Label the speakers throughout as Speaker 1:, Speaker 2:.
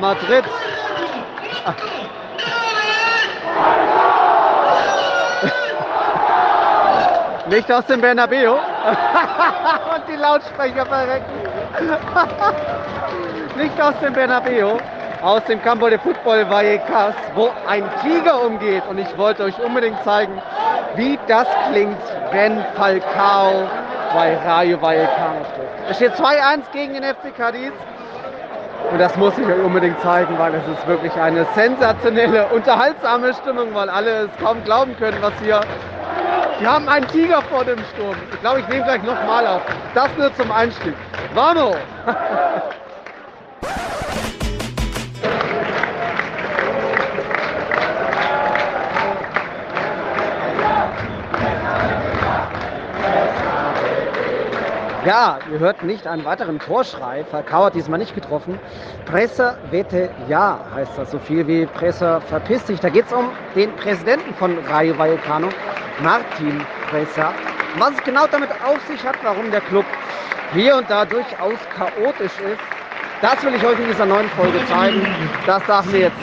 Speaker 1: Madrid. Nicht aus dem Bernabeu. Und die Lautsprecher verrecken. Nicht aus dem Bernabeu. Aus dem Campo de Football Vallecas, wo ein Tiger umgeht. Und ich wollte euch unbedingt zeigen, wie das klingt, wenn Falcao bei Rayo Vallecano trifft. Es steht 2-1 gegen den FC Cadiz. Und das muss ich euch unbedingt zeigen, weil es ist wirklich eine sensationelle, unterhaltsame Stimmung, weil alle es kaum glauben können, was hier. Wir haben einen Tiger vor dem Sturm. Ich glaube, ich nehme gleich nochmal auf. Das nur zum Einstieg. Vamos! Ja, ihr hört nicht einen weiteren Torschrei. Falcao hat diesmal nicht getroffen. Pressa vete ja heißt das so viel wie Pressa verpiss dich. Da geht es um den Präsidenten von Rayo Vallecano, Martin Pressa. Was es genau damit auf sich hat, warum der Club hier und da durchaus chaotisch ist, das will ich euch in dieser neuen Folge zeigen. Das darf mir jetzt,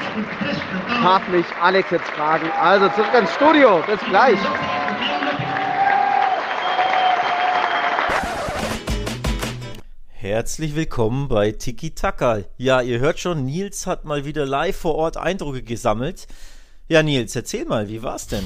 Speaker 1: darf mich Alex jetzt fragen. Also zurück ins Studio. Bis gleich.
Speaker 2: Herzlich willkommen bei Tiki Taka. Ja, ihr hört schon, Nils hat mal wieder live vor Ort Eindrücke gesammelt. Ja, Nils, erzähl mal, wie war's denn?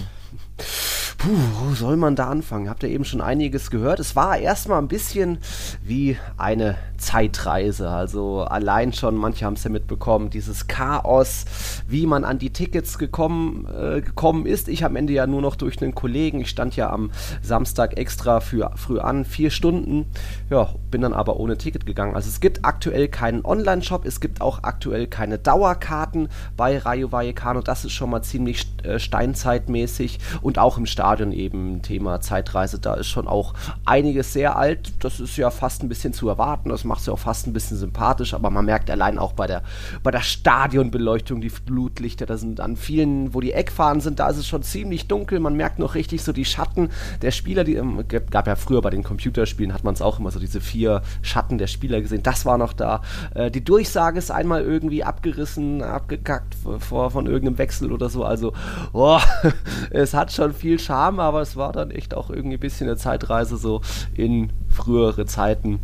Speaker 3: Puh, wo soll man da anfangen? Habt ihr eben schon einiges gehört? Es war erstmal ein bisschen wie eine Zeitreise. Also allein schon, manche haben es ja mitbekommen, dieses Chaos, wie man an die Tickets gekommen, äh, gekommen ist. Ich am Ende ja nur noch durch einen Kollegen. Ich stand ja am Samstag extra für früh an, vier Stunden. Ja, bin dann aber ohne Ticket gegangen. Also es gibt aktuell keinen Online-Shop, es gibt auch aktuell keine Dauerkarten bei Rayo Vallecano. Das ist schon mal ziemlich äh, steinzeitmäßig und auch im Stadion eben Thema Zeitreise. Da ist schon auch einiges sehr alt. Das ist ja fast ein bisschen zu erwarten. Das macht es ja auch fast ein bisschen sympathisch, aber man merkt allein auch bei der, bei der Stadionbeleuchtung, die Flutlichter, da sind an vielen, wo die Eckfahnen sind, da ist es schon ziemlich dunkel. Man merkt noch richtig so die Schatten der Spieler, die gab ja früher bei den Computerspielen, hat man es auch immer so diese vier Schatten der Spieler gesehen. Das war noch da. Äh, die Durchsage ist einmal irgendwie abgerissen, abgekackt vor, von irgendeinem Wechsel oder so. Also, oh, es hat schon viel Charme, aber es war dann echt auch irgendwie ein bisschen eine Zeitreise so in frühere Zeiten.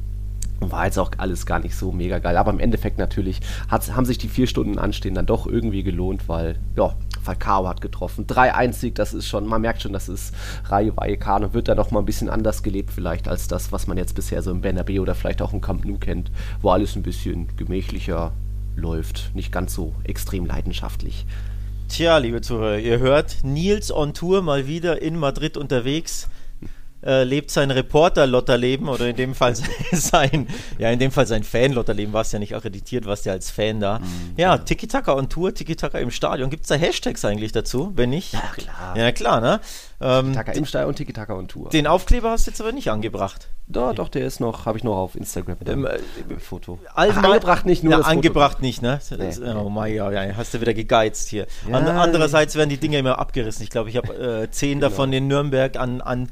Speaker 3: War jetzt auch alles gar nicht so mega geil. Aber im Endeffekt natürlich haben sich die vier Stunden Anstehen dann doch irgendwie gelohnt, weil, ja, Falcao hat getroffen. 3-1-Sieg, das ist schon, man merkt schon, das ist Rayo Vallecano, wird da noch mal ein bisschen anders gelebt vielleicht als das, was man jetzt bisher so im Bernabeu oder vielleicht auch im Camp Nou kennt, wo alles ein bisschen gemächlicher läuft, nicht ganz so extrem leidenschaftlich.
Speaker 2: Tja, liebe Zuhörer, ihr hört, Nils on Tour mal wieder in Madrid unterwegs. Äh, lebt sein Reporter-Lotterleben oder in dem Fall sein, ja, in dem Fall sein Fan-Lotterleben, warst ja nicht akkreditiert, warst ja als Fan da. Mhm, ja. Tiki-Taka on Tour, Tiki-Taka im Stadion. Gibt es da Hashtags eigentlich dazu? Wenn nicht?
Speaker 3: Ja, klar.
Speaker 2: Ja, klar, ne?
Speaker 3: Ähm, Tiki-Taka im Stadion und Tiki-Taka on Tour.
Speaker 2: Den Aufkleber hast du jetzt aber nicht angebracht.
Speaker 3: Doch, doch, der ist noch, habe ich noch auf Instagram mit dem ähm, Foto.
Speaker 2: Ach, angebracht nicht, nur
Speaker 3: ja,
Speaker 2: das
Speaker 3: angebracht
Speaker 2: Foto.
Speaker 3: nicht, ne?
Speaker 2: Nee, oh mein ja, ja, hast du wieder gegeizt hier. Ja. Andererseits werden die Dinge immer abgerissen. Ich glaube, ich habe äh, zehn genau. davon in Nürnberg an, an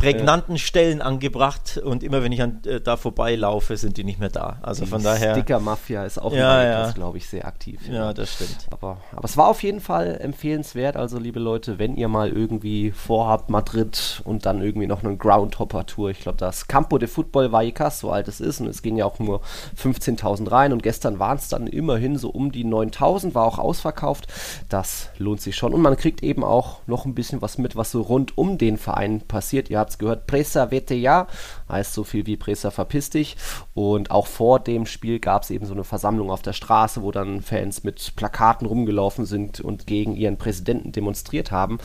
Speaker 2: prägnanten Stellen angebracht und immer wenn ich an, äh, da vorbeilaufe, sind die nicht mehr da. Also
Speaker 3: Die
Speaker 2: von daher.
Speaker 3: Sticker-Mafia ist auch
Speaker 2: Ja,
Speaker 3: ja,
Speaker 2: ja.
Speaker 3: glaube ich, sehr aktiv.
Speaker 2: Ja, das stimmt.
Speaker 3: Aber, aber es war auf jeden Fall empfehlenswert. Also, liebe Leute, wenn ihr mal irgendwie vorhabt, Madrid und dann irgendwie noch eine Groundhopper-Tour, ich glaube, das Campo de Football Vallecas, so alt es ist, und es gehen ja auch nur 15.000 rein. Und gestern waren es dann immerhin so um die 9.000, war auch ausverkauft. Das lohnt sich schon. Und man kriegt eben auch noch ein bisschen was mit, was so rund um den Verein passiert. Ihr habt es gehört, Presa vete ja, heißt so viel wie Presa verpiss dich. Und auch vor dem Spiel gab es eben so eine Versammlung auf der Straße, wo dann Fans mit Plakaten rumgelaufen sind und gegen ihren Präsidenten demonstriert haben.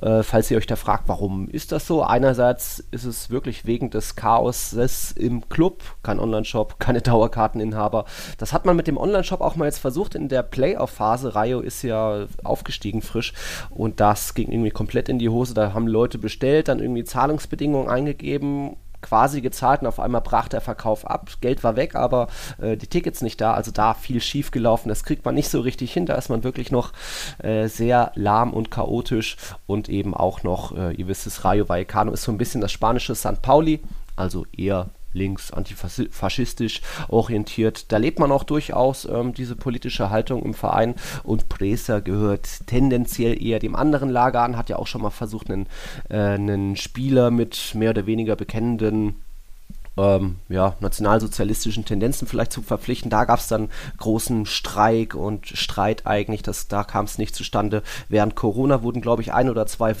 Speaker 3: Äh, falls ihr euch da fragt, warum ist das so? Einerseits ist es wirklich wegen des Chaoses im Club, kein Online-Shop, keine Dauerkarteninhaber. Das hat man mit dem Online-Shop auch mal jetzt versucht in der Playoff-Phase. Rayo ist ja aufgestiegen frisch und das ging irgendwie komplett in die Hose. Da haben Leute bestellt, dann irgendwie Zahlungsbedingungen eingegeben quasi gezahlt und auf einmal brach der Verkauf ab. Geld war weg, aber äh, die Tickets nicht da. Also da viel schief gelaufen. Das kriegt man nicht so richtig hin. Da ist man wirklich noch äh, sehr lahm und chaotisch und eben auch noch, äh, ihr wisst es, Rayo Vallecano ist so ein bisschen das spanische St. Pauli, also eher links, antifaschistisch orientiert. Da lebt man auch durchaus ähm, diese politische Haltung im Verein und Presa gehört tendenziell eher dem anderen Lager an, hat ja auch schon mal versucht, einen, äh, einen Spieler mit mehr oder weniger bekennenden ähm, ja, nationalsozialistischen Tendenzen vielleicht zu verpflichten. Da gab es dann großen Streik und Streit eigentlich, das, da kam es nicht zustande. Während Corona wurden, glaube ich, ein oder zwei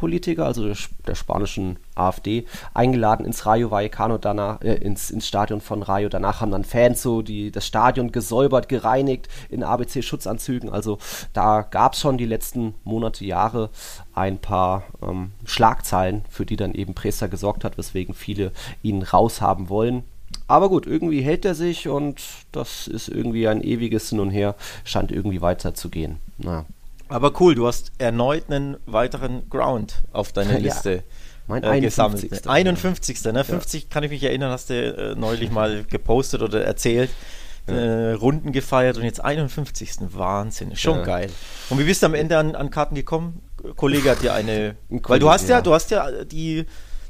Speaker 3: Vox-Politiker, also der, der spanischen AfD, eingeladen ins Rayo Vallecano danach, äh, ins, ins Stadion von Rayo. Danach haben dann Fans so die, das Stadion gesäubert, gereinigt in ABC-Schutzanzügen. Also da gab es schon die letzten Monate, Jahre ein paar ähm, Schlagzeilen, für die dann eben Presa gesorgt hat, weswegen viele ihn raushaben wollen. Aber gut, irgendwie hält er sich und das ist irgendwie ein ewiges Hin und Her, scheint irgendwie weiterzugehen. Naja.
Speaker 2: Aber cool, du hast erneut einen weiteren Ground auf deiner
Speaker 3: Ja.
Speaker 2: Liste
Speaker 3: Mein
Speaker 2: äh, gesammelt.
Speaker 3: 51.
Speaker 2: 51. Ne? 50 kann ich mich erinnern, hast du äh, neulich mal gepostet oder erzählt. Äh, Runden gefeiert und jetzt 51. Wahnsinn, schon
Speaker 3: Ja.
Speaker 2: geil. Und wie bist du am Ende an, an Karten gekommen? Kollege hat dir eine,
Speaker 3: Ein
Speaker 2: weil du
Speaker 3: Kollege,
Speaker 2: hast ja,
Speaker 3: ja.
Speaker 2: du hast ja die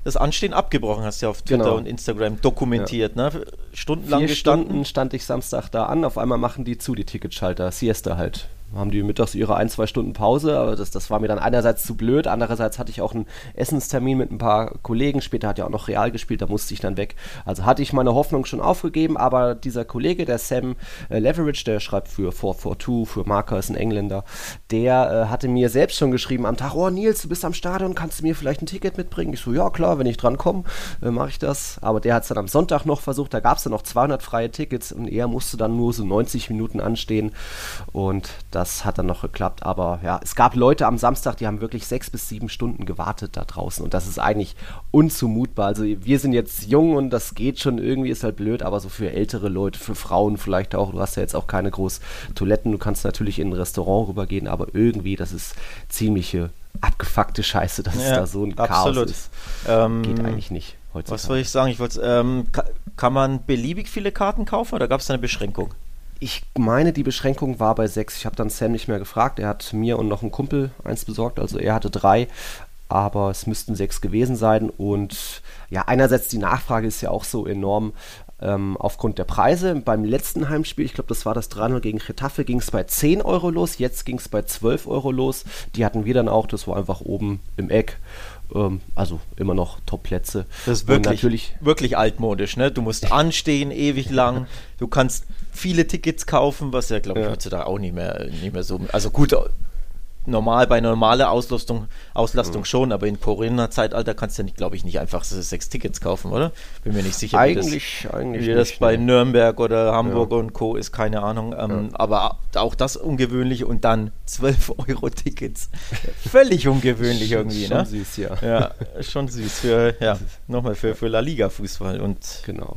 Speaker 2: das Anstehen abgebrochen, hast du ja auf Twitter
Speaker 3: Genau.
Speaker 2: und Instagram dokumentiert, ne? Stundenlang
Speaker 3: Vier
Speaker 2: gestanden.
Speaker 3: Stunden stand ich Samstag da an, auf einmal machen die zu, die Ticketschalter, Siesta halt. Haben die mittags ihre ein, zwei Stunden Pause, aber das, das war mir dann einerseits zu blöd, andererseits hatte ich auch einen Essenstermin mit ein paar Kollegen, später hat ja auch noch Real gespielt, da musste ich dann weg. Also hatte ich meine Hoffnung schon aufgegeben, aber dieser Kollege, der Sam äh, Leverage, der schreibt für 442, für Marker, ist ein Engländer, der äh, hatte mir selbst schon geschrieben am Tag, oh Nils, du bist am Stadion, kannst du mir vielleicht ein Ticket mitbringen? Ich so, ja klar, wenn ich dran komme, äh, mache ich das. Aber der hat es dann am Sonntag noch versucht, da gab es dann noch 200 freie Tickets und er musste dann nur so 90 Minuten anstehen und das hat dann noch geklappt. Aber ja, es gab Leute am Samstag, die haben wirklich sechs bis sieben Stunden gewartet da draußen und das ist eigentlich unzumutbar. Also wir sind jetzt jung und das geht schon irgendwie, ist halt blöd, aber so für ältere Leute, für Frauen vielleicht auch, du hast ja jetzt auch keine groß Toiletten, du kannst natürlich in ein Restaurant rübergehen, aber irgendwie, das ist ziemliche abgefuckte Scheiße, dass es
Speaker 2: Ja,
Speaker 3: da so ein
Speaker 2: absolut.
Speaker 3: Chaos ist.
Speaker 2: Ähm,
Speaker 3: Geht eigentlich nicht heutzutage.
Speaker 2: Was soll ich sagen? Ich wollte, ähm, ka kann man beliebig viele Karten kaufen oder gab es da eine Beschränkung?
Speaker 3: Ich meine, die Beschränkung war bei sechs. Ich habe dann Sam nicht mehr gefragt. Er hat mir und noch einen Kumpel eins besorgt. Also er hatte drei, aber es müssten sechs gewesen sein. Und ja, einerseits die Nachfrage ist ja auch so enorm ähm, aufgrund der Preise. Beim letzten Heimspiel, ich glaube, das war das 3-0 gegen Getafe, ging es bei 10 Euro los. Jetzt ging es bei 12 Euro los. Die hatten wir dann auch. Das war einfach oben im Eck. Ähm, also immer noch Top-Plätze.
Speaker 2: Das ist wirklich, wirklich altmodisch, ne? Du musst anstehen ewig lang. Du kannst viele Tickets kaufen, was ja, glaube ich,
Speaker 3: Ja.
Speaker 2: heutzutage auch nicht mehr, nicht mehr so. Also gut, normal bei normaler Auslastung, Auslastung schon, aber in Corona-Zeitalter kannst du ja, glaube ich, nicht einfach sechs Tickets kaufen, oder? Bin mir nicht sicher,
Speaker 3: eigentlich,
Speaker 2: wie
Speaker 3: eigentlich
Speaker 2: das, wie das
Speaker 3: nicht,
Speaker 2: bei
Speaker 3: nee.
Speaker 2: Nürnberg oder Hamburg und Co. ist, keine Ahnung. Ähm, Aber auch das ungewöhnlich und dann 12 Euro Tickets. Völlig ungewöhnlich irgendwie,
Speaker 3: schon
Speaker 2: ne?
Speaker 3: süß, ja.
Speaker 2: Ja, schon süß für, ja, nochmal für, für La Liga Fußball und
Speaker 3: Genau.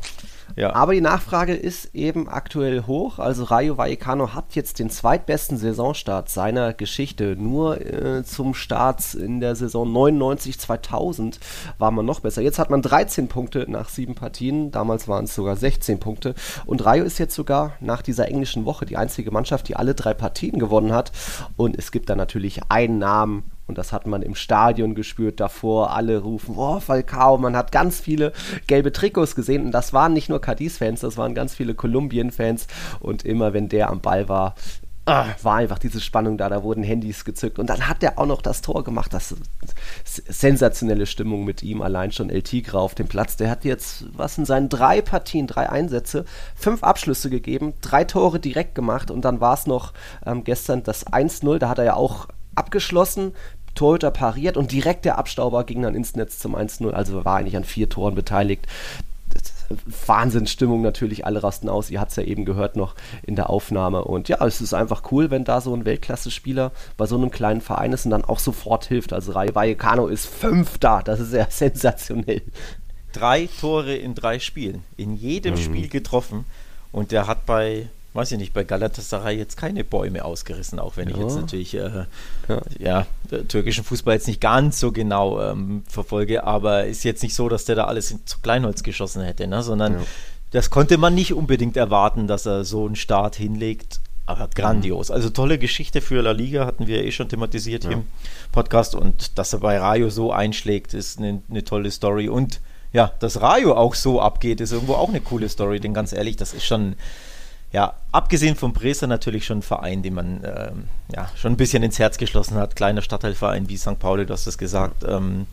Speaker 2: Ja.
Speaker 3: Aber die Nachfrage ist eben aktuell hoch. Also Rayo Vallecano hat jetzt den zweitbesten Saisonstart seiner Geschichte. Nur äh, zum Start in der Saison 99-2000 war man noch besser. Jetzt hat man 13 Punkte nach sieben Partien. Damals waren es sogar 16 Punkte. Und Rayo ist jetzt sogar nach dieser englischen Woche die einzige Mannschaft, die alle drei Partien gewonnen hat. Und es gibt da natürlich einen Namen, Und das hat man im Stadion gespürt davor. Alle rufen, oh, Falcao. Man hat ganz viele gelbe Trikots gesehen. Und das waren nicht nur Cadiz-Fans, das waren ganz viele Kolumbien-Fans. Und immer wenn der am Ball war, ah, war einfach diese Spannung da, da wurden Handys gezückt und dann hat er auch noch das Tor gemacht. Das sensationelle Stimmung mit ihm, allein schon El Tigre auf dem Platz. Der hat jetzt, was in seinen drei Partien, drei Einsätze, fünf Abschlüsse gegeben, drei Tore direkt gemacht und dann war es noch ähm, gestern das 1-0, da hat er ja auch abgeschlossen, Torhüter pariert und direkt der Abstauber ging dann ins Netz zum 1-0, also war eigentlich an vier Toren beteiligt. Wahnsinnsstimmung natürlich, alle rasten aus. Ihr habt es ja eben gehört noch in der Aufnahme. Und ja, es ist einfach cool, wenn da so ein Weltklasse-Spieler bei so einem kleinen Verein ist und dann auch sofort hilft. Also Rayo Vallecano ist Fünfter, das ist ja sensationell.
Speaker 2: Drei Tore in drei Spielen, in jedem mhm. Spiel getroffen. Und der hat bei weiß ich nicht, bei Galatasaray jetzt keine Bäume ausgerissen, auch wenn ja. ich jetzt natürlich äh, ja. ja türkischen Fußball jetzt nicht ganz so genau ähm, verfolge, aber ist jetzt nicht so, dass der da alles in, zu Kleinholz geschossen hätte, ne? sondern ja. das konnte man nicht unbedingt erwarten, dass er so einen Start hinlegt. Aber grandios. Also tolle Geschichte für La Liga, hatten wir eh schon thematisiert hier im Podcast. Und dass er bei Rayo so einschlägt, ist eine, eine tolle Story. Und ja, dass Rayo auch so abgeht, ist irgendwo auch eine coole Story. Denn ganz ehrlich, das ist schon ja, abgesehen vom Bresser natürlich schon ein Verein, den man ähm, ja, schon ein bisschen ins Herz geschlossen hat. Kleiner Stadtteilverein wie St. Pauli, du hast es gesagt. Ähm,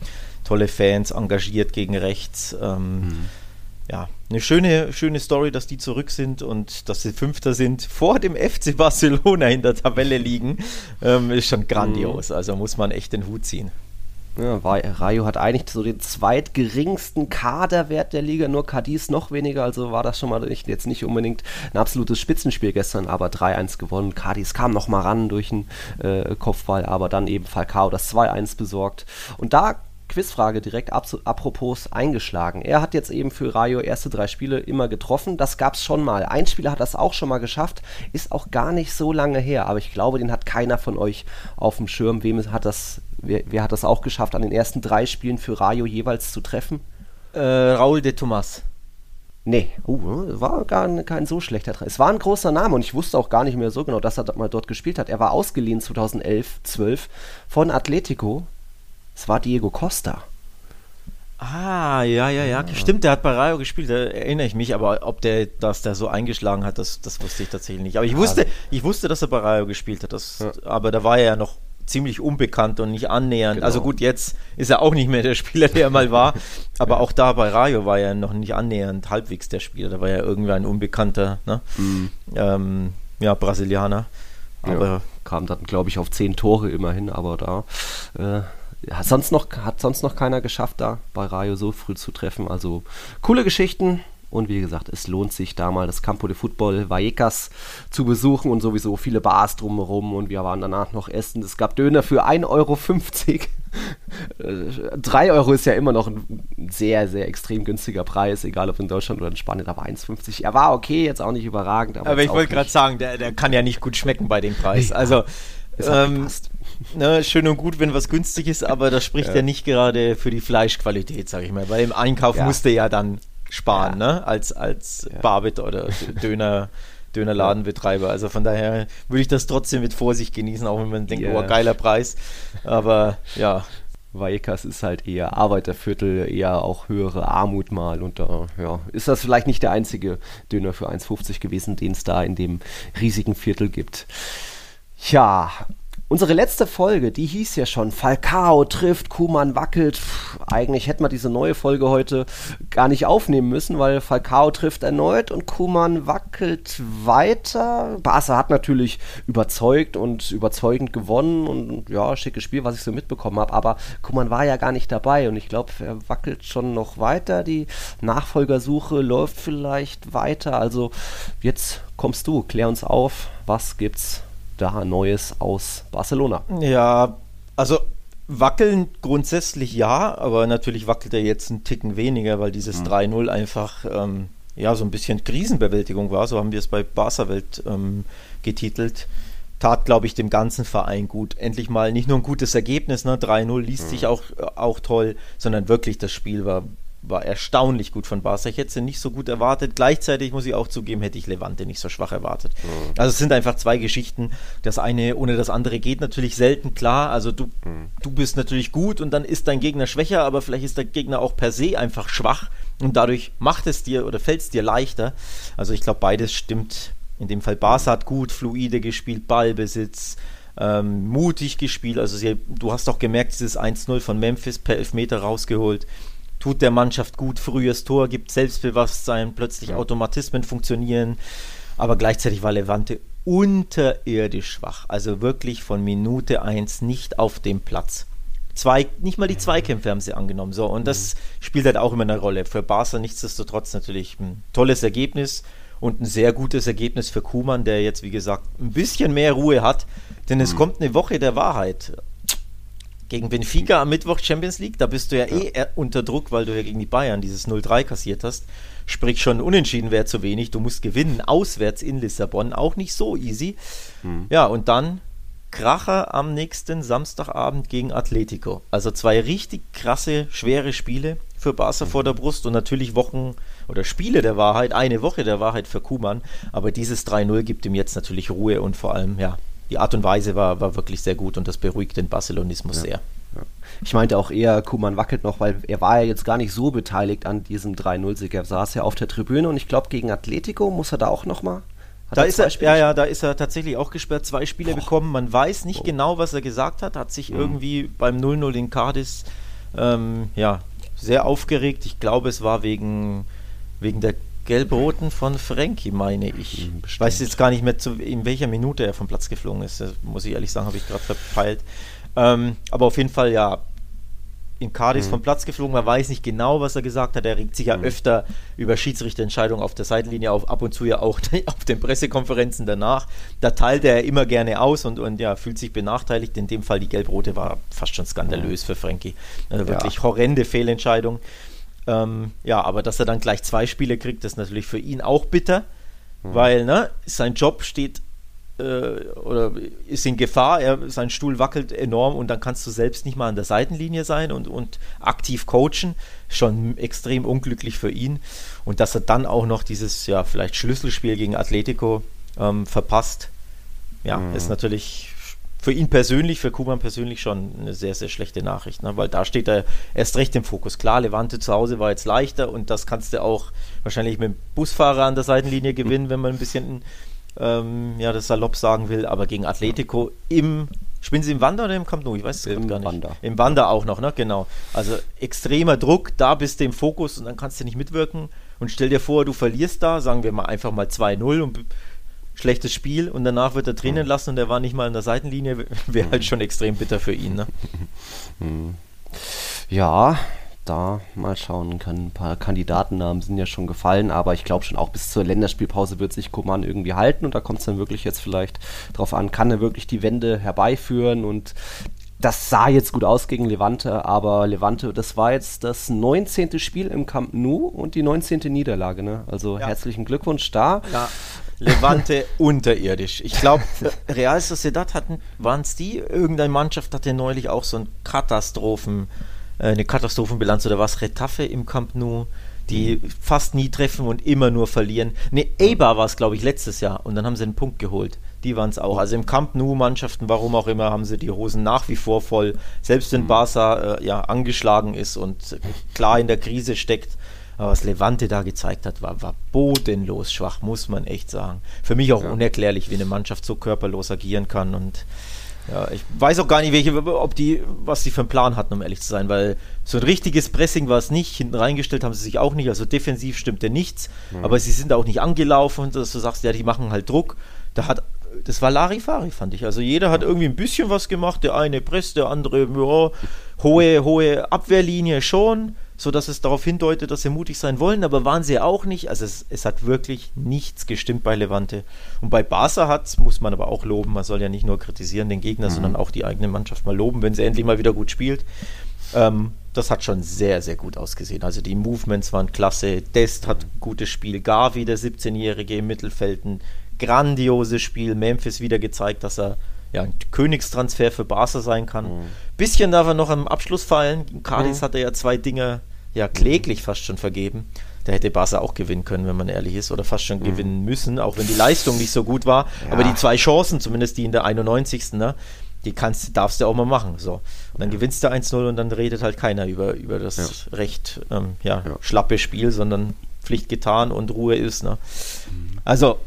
Speaker 2: tolle Fans, engagiert gegen rechts. Ähm, mhm. Ja, eine schöne, schöne Story, dass die zurück sind und dass sie Fünfter sind, vor dem FC Barcelona in der Tabelle liegen, ähm, ist schon grandios. Mhm. Also muss man echt den Hut ziehen.
Speaker 3: Ja, Rayo hat eigentlich so den zweitgeringsten Kaderwert der Liga, nur Cadiz noch weniger, also war das schon mal nicht, jetzt nicht unbedingt ein absolutes Spitzenspiel gestern, aber 3-1 gewonnen. Cadiz kam noch mal ran durch einen äh, Kopfball, aber dann eben Falcao das 2-1 besorgt. Und da Quizfrage direkt apropos eingeschlagen. Er hat jetzt eben für Rayo erste drei Spiele immer getroffen. Das gab es schon mal. Ein Spieler hat das auch schon mal geschafft. Ist auch gar nicht so lange her. Aber ich glaube, den hat keiner von euch auf dem Schirm. Wem hat das, wer, wer hat das auch geschafft, an den ersten drei Spielen für Rayo jeweils zu treffen?
Speaker 2: Äh, Raul de Tomas.
Speaker 3: Nee, uh, war gar kein so schlechter Treffer. Es war ein großer Name und ich wusste auch gar nicht mehr so genau, dass er mal dort gespielt hat. Er war ausgeliehen 2011, 12 von Atletico es war Diego Costa.
Speaker 2: Ah, ja, ja, ja. Stimmt, der hat bei Rayo gespielt, da erinnere ich mich, aber ob der, dass der so eingeschlagen hat, das, das wusste ich tatsächlich nicht. Aber ich wusste, ich wusste, dass er bei Rayo gespielt hat, das, ja. aber da war er ja noch ziemlich unbekannt und nicht annähernd. Genau. Also gut, jetzt ist er auch nicht mehr der Spieler, der er mal war, aber ja. auch da bei Rayo war er noch nicht annähernd halbwegs der Spieler. Da war er irgendwie ein unbekannter, ne? Mhm. Ähm, ja, Brasilianer.
Speaker 3: Aber ja, kam dann, glaube ich, auf zehn Tore immerhin, aber da äh, hat sonst noch, hat sonst noch keiner geschafft, da bei Rayo so früh zu treffen. Also coole Geschichten. Und wie gesagt, es lohnt sich da mal das Campo de Football Vallecas zu besuchen und sowieso viele Bars drumherum. Und wir waren danach noch essen. Es gab Döner für 1,50 Euro. 3 Euro ist ja immer noch ein sehr, sehr extrem günstiger Preis, egal ob in Deutschland oder in Spanien, aber 1,50. Er war okay, jetzt auch nicht überragend.
Speaker 2: Aber, aber ich wollte gerade sagen, der, der kann ja nicht gut schmecken bei dem Preis. Also ähm, ne, schön und gut, wenn was günstig ist, aber das spricht ja, ja nicht gerade für die Fleischqualität, sag ich mal. Weil im Einkauf ja. musste ja dann sparen, ja. ne? Als, als ja. Barbit oder Döner. Dönerladenbetreiber. Also von daher würde ich das trotzdem mit Vorsicht genießen, auch wenn man denkt, yeah. oh, geiler Preis. Aber ja.
Speaker 3: Vallecas ist halt eher Arbeiterviertel, eher auch höhere Armut mal. Und da ja, ist das vielleicht nicht der einzige Döner für 1,50 gewesen, den es da in dem riesigen Viertel gibt. Ja, Unsere letzte Folge, die hieß ja schon Falcao trifft, Kuman wackelt. Puh, eigentlich hätten wir diese neue Folge heute gar nicht aufnehmen müssen, weil Falcao trifft erneut und Kuman wackelt weiter. Barca hat natürlich überzeugt und überzeugend gewonnen und ja, schickes Spiel, was ich so mitbekommen habe. Aber Kuman war ja gar nicht dabei und ich glaube, er wackelt schon noch weiter. Die Nachfolgersuche läuft vielleicht weiter. Also jetzt kommst du, klär uns auf, was gibt's da Neues aus Barcelona?
Speaker 2: Ja, also wackeln grundsätzlich ja, aber natürlich wackelt er jetzt einen Ticken weniger, weil dieses mhm. 3-0 einfach ähm, ja so ein bisschen Krisenbewältigung war. So haben wir es bei Barca Welt ähm, getitelt. Tat, glaube ich, dem ganzen Verein gut. Endlich mal nicht nur ein gutes Ergebnis, ne? 3-0 liest mhm. sich auch, auch toll, sondern wirklich das Spiel war war erstaunlich gut von Barca. Ich hätte sie nicht so gut erwartet. Gleichzeitig muss ich auch zugeben, hätte ich Levante nicht so schwach erwartet. Mhm. Also es sind einfach zwei Geschichten. Das eine ohne das andere geht natürlich selten klar. Also du, mhm. du bist natürlich gut und dann ist dein Gegner schwächer, aber vielleicht ist der Gegner auch per se einfach schwach und dadurch macht es dir oder fällt es dir leichter. Also ich glaube, beides stimmt. In dem Fall Barca hat gut, fluide gespielt, Ballbesitz, ähm, mutig gespielt. Also sie, du hast auch gemerkt, dieses 1-0 von Memphis per Elfmeter rausgeholt tut der Mannschaft gut, frühes Tor, gibt Selbstbewusstsein, plötzlich Automatismen funktionieren, aber gleichzeitig war Levante unterirdisch schwach, also wirklich von Minute 1 nicht auf dem Platz. Zwei, nicht mal die Zweikämpfe haben sie angenommen. So, und das mhm. spielt halt auch immer eine Rolle. Für Barca nichtsdestotrotz natürlich ein tolles Ergebnis und ein sehr gutes Ergebnis für Kuman, der jetzt, wie gesagt, ein bisschen mehr Ruhe hat. Denn es mhm. kommt eine Woche der Wahrheit gegen Benfica am Mittwoch Champions League, da bist du ja, ja. eh unter Druck, weil du ja gegen die Bayern dieses 0-3 kassiert hast. Sprich, schon unentschieden wäre zu wenig. Du musst gewinnen, auswärts in Lissabon, auch nicht so easy. Mhm. Ja, und dann Kracher am nächsten Samstagabend gegen Atletico. Also zwei richtig krasse, schwere Spiele für Barca mhm. vor der Brust und natürlich Wochen oder Spiele der Wahrheit, eine Woche der Wahrheit für Kuman. Aber dieses 3-0 gibt ihm jetzt natürlich Ruhe und vor allem, ja, die Art und Weise war, war wirklich sehr gut und das beruhigt den Barcelonismus ja. sehr.
Speaker 3: Ich meinte auch eher, Kuman wackelt noch, weil er war ja jetzt gar nicht so beteiligt an diesem 3-0-Sieg. Er saß ja auf der Tribüne und ich glaube, gegen Atletico muss er da auch nochmal.
Speaker 2: Da ist er, ja, ja, da ist er tatsächlich auch gesperrt, zwei Spiele Boah. bekommen. Man weiß nicht oh. genau, was er gesagt hat, hat sich mhm. irgendwie beim 0-0 in Cadiz ähm, ja, sehr aufgeregt. Ich glaube, es war wegen, wegen der Gelb-Roten von Frankie, meine ich. Hm, bestimmt. Weiß jetzt gar nicht mehr, zu, in welcher Minute er vom Platz geflogen ist. Das muss ich ehrlich sagen, habe ich gerade verpeilt. Ähm, aber auf jeden Fall, ja, in Cardiff mhm. vom Platz geflogen. Man weiß nicht genau, was er gesagt hat. Er regt sich ja mhm. öfter über Schiedsrichterentscheidungen auf der Seitenlinie auf, ab und zu ja auch auf den Pressekonferenzen danach. Da teilt er immer gerne aus und, und ja, fühlt sich benachteiligt. In dem Fall die Gelb-Rote war fast schon skandalös mhm. für Frankie. Also wirklich ja. horrende Fehlentscheidung. Ähm, ja, aber dass er dann gleich zwei Spiele kriegt, ist natürlich für ihn auch bitter, mhm. weil ne, sein Job steht äh, oder ist in Gefahr, er, sein Stuhl wackelt enorm und dann kannst du selbst nicht mal an der Seitenlinie sein und, und aktiv coachen. Schon extrem unglücklich für ihn. Und dass er dann auch noch dieses, ja, vielleicht Schlüsselspiel gegen Atletico ähm, verpasst, ja, mhm. ist natürlich für ihn persönlich, für Kuban persönlich schon eine sehr, sehr schlechte Nachricht, ne? weil da steht er erst recht im Fokus. Klar, Levante zu Hause war jetzt leichter und das kannst du auch wahrscheinlich mit dem Busfahrer an der Seitenlinie gewinnen, wenn man ein bisschen ähm, ja, das salopp sagen will, aber gegen Atletico im Spielen Sie im Wander oder im Camp Nou? Ich weiß es gar nicht. Wander. Im Wander auch noch, ne? Genau. Also extremer Druck, da bist du im Fokus und dann kannst du nicht mitwirken. Und stell dir vor, du verlierst da, sagen wir mal einfach mal 2-0 und schlechtes Spiel und danach wird er drinnen lassen und er war nicht mal in der Seitenlinie, wäre halt schon extrem bitter für ihn. Ne?
Speaker 3: Ja, da mal schauen kann. Ein paar Kandidatennamen sind ja schon gefallen, aber ich glaube schon auch bis zur Länderspielpause wird sich Koman irgendwie halten und da kommt es dann wirklich jetzt vielleicht drauf an, kann er wirklich die Wende herbeiführen und das sah jetzt gut aus gegen Levante, aber Levante, das war jetzt das 19. Spiel im Camp Nou und die 19. Niederlage. Ne? Also ja. herzlichen Glückwunsch da. Ja.
Speaker 2: Levante unterirdisch. Ich glaube, Real Sociedad hatten, waren es die? Irgendeine Mannschaft hatte neulich auch so ein Katastrophen, äh, eine Katastrophenbilanz oder was? Retafe im Camp Nou, die fast nie treffen und immer nur verlieren. Ne, Eibar war es, glaube ich, letztes Jahr und dann haben sie einen Punkt geholt. Die waren es auch. Also im Camp Nou Mannschaften, warum auch immer, haben sie die Hosen nach wie vor voll. Selbst wenn mhm. Barca äh, ja angeschlagen ist und klar in der Krise steckt, aber was Levante da gezeigt hat, war, war bodenlos schwach, muss man echt sagen. Für mich auch ja. unerklärlich, wie eine Mannschaft so körperlos agieren kann. Und ja, ich weiß auch gar nicht, welche, ob die, was sie für einen Plan hatten, um ehrlich zu sein, weil so ein richtiges Pressing war es nicht. Hinten reingestellt haben sie sich auch nicht. Also defensiv stimmte nichts. Mhm. Aber sie sind auch nicht angelaufen, dass du sagst, ja, die machen halt Druck. Da hat das war Larifari, fand ich. Also jeder hat irgendwie ein bisschen was gemacht. Der eine presst, der andere, ja, hohe, hohe Abwehrlinie schon sodass es darauf hindeutet, dass sie mutig sein wollen, aber waren sie auch nicht. Also es, es hat wirklich nichts gestimmt bei Levante. Und bei Barca hat, muss man aber auch loben, man soll ja nicht nur kritisieren den Gegner, mhm. sondern auch die eigene Mannschaft mal loben, wenn sie endlich mal wieder gut spielt. Ähm, das hat schon sehr, sehr gut ausgesehen. Also die Movements waren klasse. Dest hat ein gutes Spiel. Gavi, der 17-Jährige im Mittelfeld, ein grandioses Spiel. Memphis wieder gezeigt, dass er ja, ein Königstransfer für Barca sein kann. Mhm. Bisschen darf er noch am Abschluss fallen. Cardis mhm. hatte ja zwei Dinge ja kläglich fast schon vergeben. Da hätte Barca auch gewinnen können, wenn man ehrlich ist, oder fast schon mhm. gewinnen müssen, auch wenn die Leistung nicht so gut war. Ja. Aber die zwei Chancen, zumindest die in der 91. Ne, die kannst, darfst du auch mal machen. So. Und dann ja. gewinnst du 1-0 und dann redet halt keiner über, über das ja. recht ähm, ja, schlappe Spiel, sondern Pflicht getan und Ruhe ist. Ne? Also,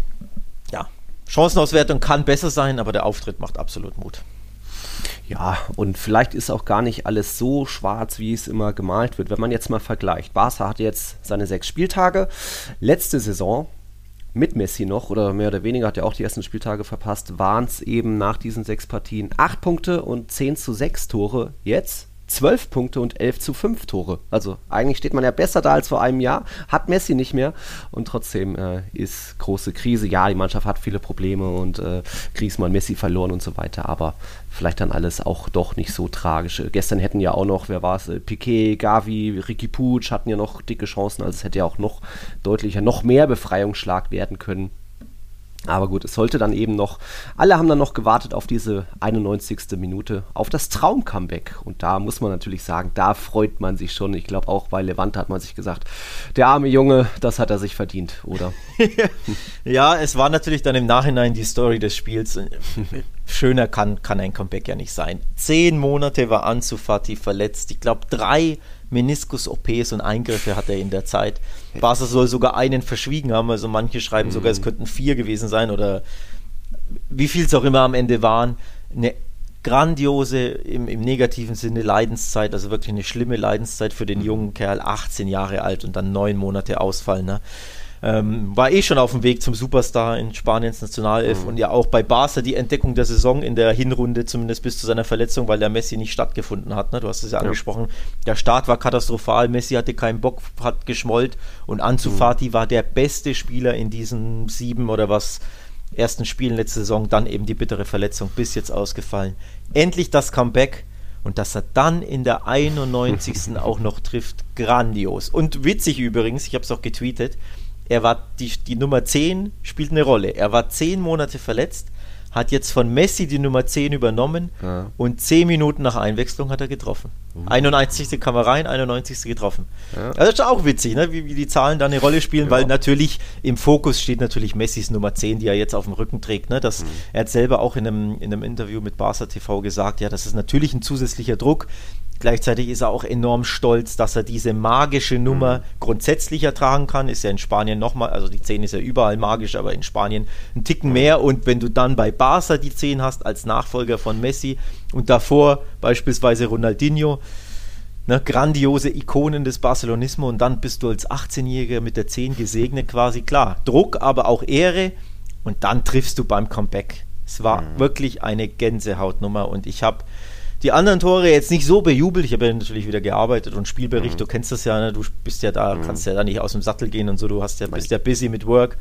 Speaker 2: Chancenauswertung kann besser sein, aber der Auftritt macht absolut Mut.
Speaker 3: Ja, und vielleicht ist auch gar nicht alles so schwarz, wie es immer gemalt wird. Wenn man jetzt mal vergleicht, Barca hat jetzt seine sechs Spieltage. Letzte Saison mit Messi noch, oder mehr oder weniger hat er auch die ersten Spieltage verpasst, waren es eben nach diesen sechs Partien acht Punkte und 10 zu 6 Tore. Jetzt 12 Punkte und 11 zu 5 Tore. Also eigentlich steht man ja besser da als vor einem Jahr, hat Messi nicht mehr und trotzdem äh, ist große Krise. Ja, die Mannschaft hat viele Probleme und äh, Griezmann, Messi verloren und so weiter, aber vielleicht dann alles auch doch nicht so tragisch. Gestern hätten ja auch noch, wer war es, äh, Piquet, Gavi, Ricky Puig hatten ja noch dicke Chancen, also es hätte ja auch noch deutlicher, noch mehr Befreiungsschlag werden können. Aber gut, es sollte dann eben noch, alle haben dann noch gewartet auf diese 91. Minute, auf das Traum-Comeback. Und da muss man natürlich sagen, da freut man sich schon. Ich glaube auch bei Levante hat man sich gesagt, der arme Junge, das hat er sich verdient, oder?
Speaker 2: ja, es war natürlich dann im Nachhinein die Story des Spiels. Schöner kann, kann ein Comeback ja nicht sein. Zehn Monate war Ansu Fati verletzt. Ich glaube, drei Meniskus-OPs und Eingriffe hat er in der Zeit. Barca soll sogar einen verschwiegen haben, also manche schreiben mhm. sogar, es könnten vier gewesen sein oder wie viel es auch immer am Ende waren. Eine grandiose, im, im, negativen Sinne Leidenszeit, also wirklich eine schlimme Leidenszeit für den mhm. jungen Kerl, 18 Jahre alt und dann neun Monate Ausfall. Ne? Ähm, war eh schon auf dem Weg zum Superstar in Spaniens Nationalelf mhm. und ja auch bei Barca die Entdeckung der Saison in der Hinrunde, zumindest bis zu seiner Verletzung, weil der Messi nicht stattgefunden hat. Ne? Du hast es ja, ja, angesprochen. Der Start war katastrophal, Messi hatte keinen Bock, hat geschmollt und Ansu mhm. Fati war der beste Spieler in diesen sieben oder was ersten Spielen letzte Saison, dann eben die bittere Verletzung, bis jetzt ausgefallen. Endlich das Comeback. Und dass er dann in der 91. auch noch trifft, grandios. Und witzig übrigens, ich habe es auch getweetet, er war die, die Nummer 10 spielt eine Rolle. Er war 10 Monate verletzt, hat jetzt von Messi die Nummer 10 übernommen ja. und 10 Minuten nach Einwechslung hat er getroffen. Uh. 91. kam er rein, 91. getroffen. Ja. Also das ist auch witzig, ne? wie, wie die Zahlen da eine Rolle spielen, ja. weil natürlich im Fokus steht natürlich Messis Nummer 10, die er jetzt auf dem Rücken trägt. Ne? Das, mhm. Er hat selber auch in einem, in einem Interview mit Barca TV gesagt, ja, das ist natürlich ein zusätzlicher Druck, Gleichzeitig ist er auch enorm stolz, dass er diese magische Nummer mhm. grundsätzlich ertragen kann. Ist ja in Spanien nochmal, also die 10 ist ja überall magisch, aber in Spanien ein Ticken mehr. Und wenn du dann bei Barca die 10 hast als Nachfolger von Messi und davor beispielsweise Ronaldinho, ne, grandiose Ikonen des Barcelonismo und dann bist du als 18-Jähriger mit der 10 gesegnet quasi. Klar, Druck, aber auch Ehre und dann triffst du beim Comeback. Es war mhm. wirklich eine Gänsehautnummer und ich habe die anderen Tore jetzt nicht so bejubelt. Ich habe ja natürlich wieder gearbeitet und Spielbericht, mhm. du kennst das ja, ne? du bist ja da, mhm. kannst ja da nicht aus dem Sattel gehen und so, du hast ja, bist ja busy mit Work.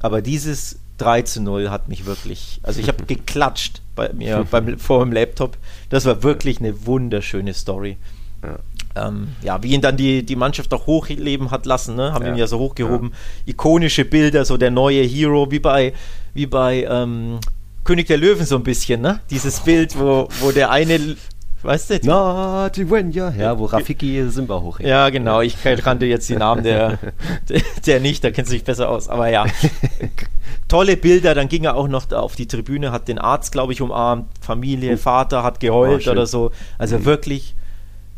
Speaker 2: Aber dieses 3 zu 0 hat mich wirklich, also ich habe geklatscht bei mir beim, vor dem Laptop. Das war wirklich eine wunderschöne Story. Ja. Ähm, ja, wie ihn dann die, die Mannschaft auch hochleben hat lassen, ne? haben ja. ihn ja so hochgehoben. Ja. Ikonische Bilder, so der neue Hero, wie bei, wie bei ähm, König der Löwen so ein bisschen, ne? Dieses Bild, wo, wo der eine Weißt du?
Speaker 3: Na, die Wenja. Ja, wo Rafiki Simba hoch.
Speaker 2: Ja, genau. Ich kannte jetzt die Namen der, der nicht, da kennst du dich besser aus. Aber ja, tolle Bilder. Dann ging er auch noch auf die Tribüne, hat den Arzt, glaube ich, umarmt. Familie, Vater hat geheult oh, oder so. Also mhm. wirklich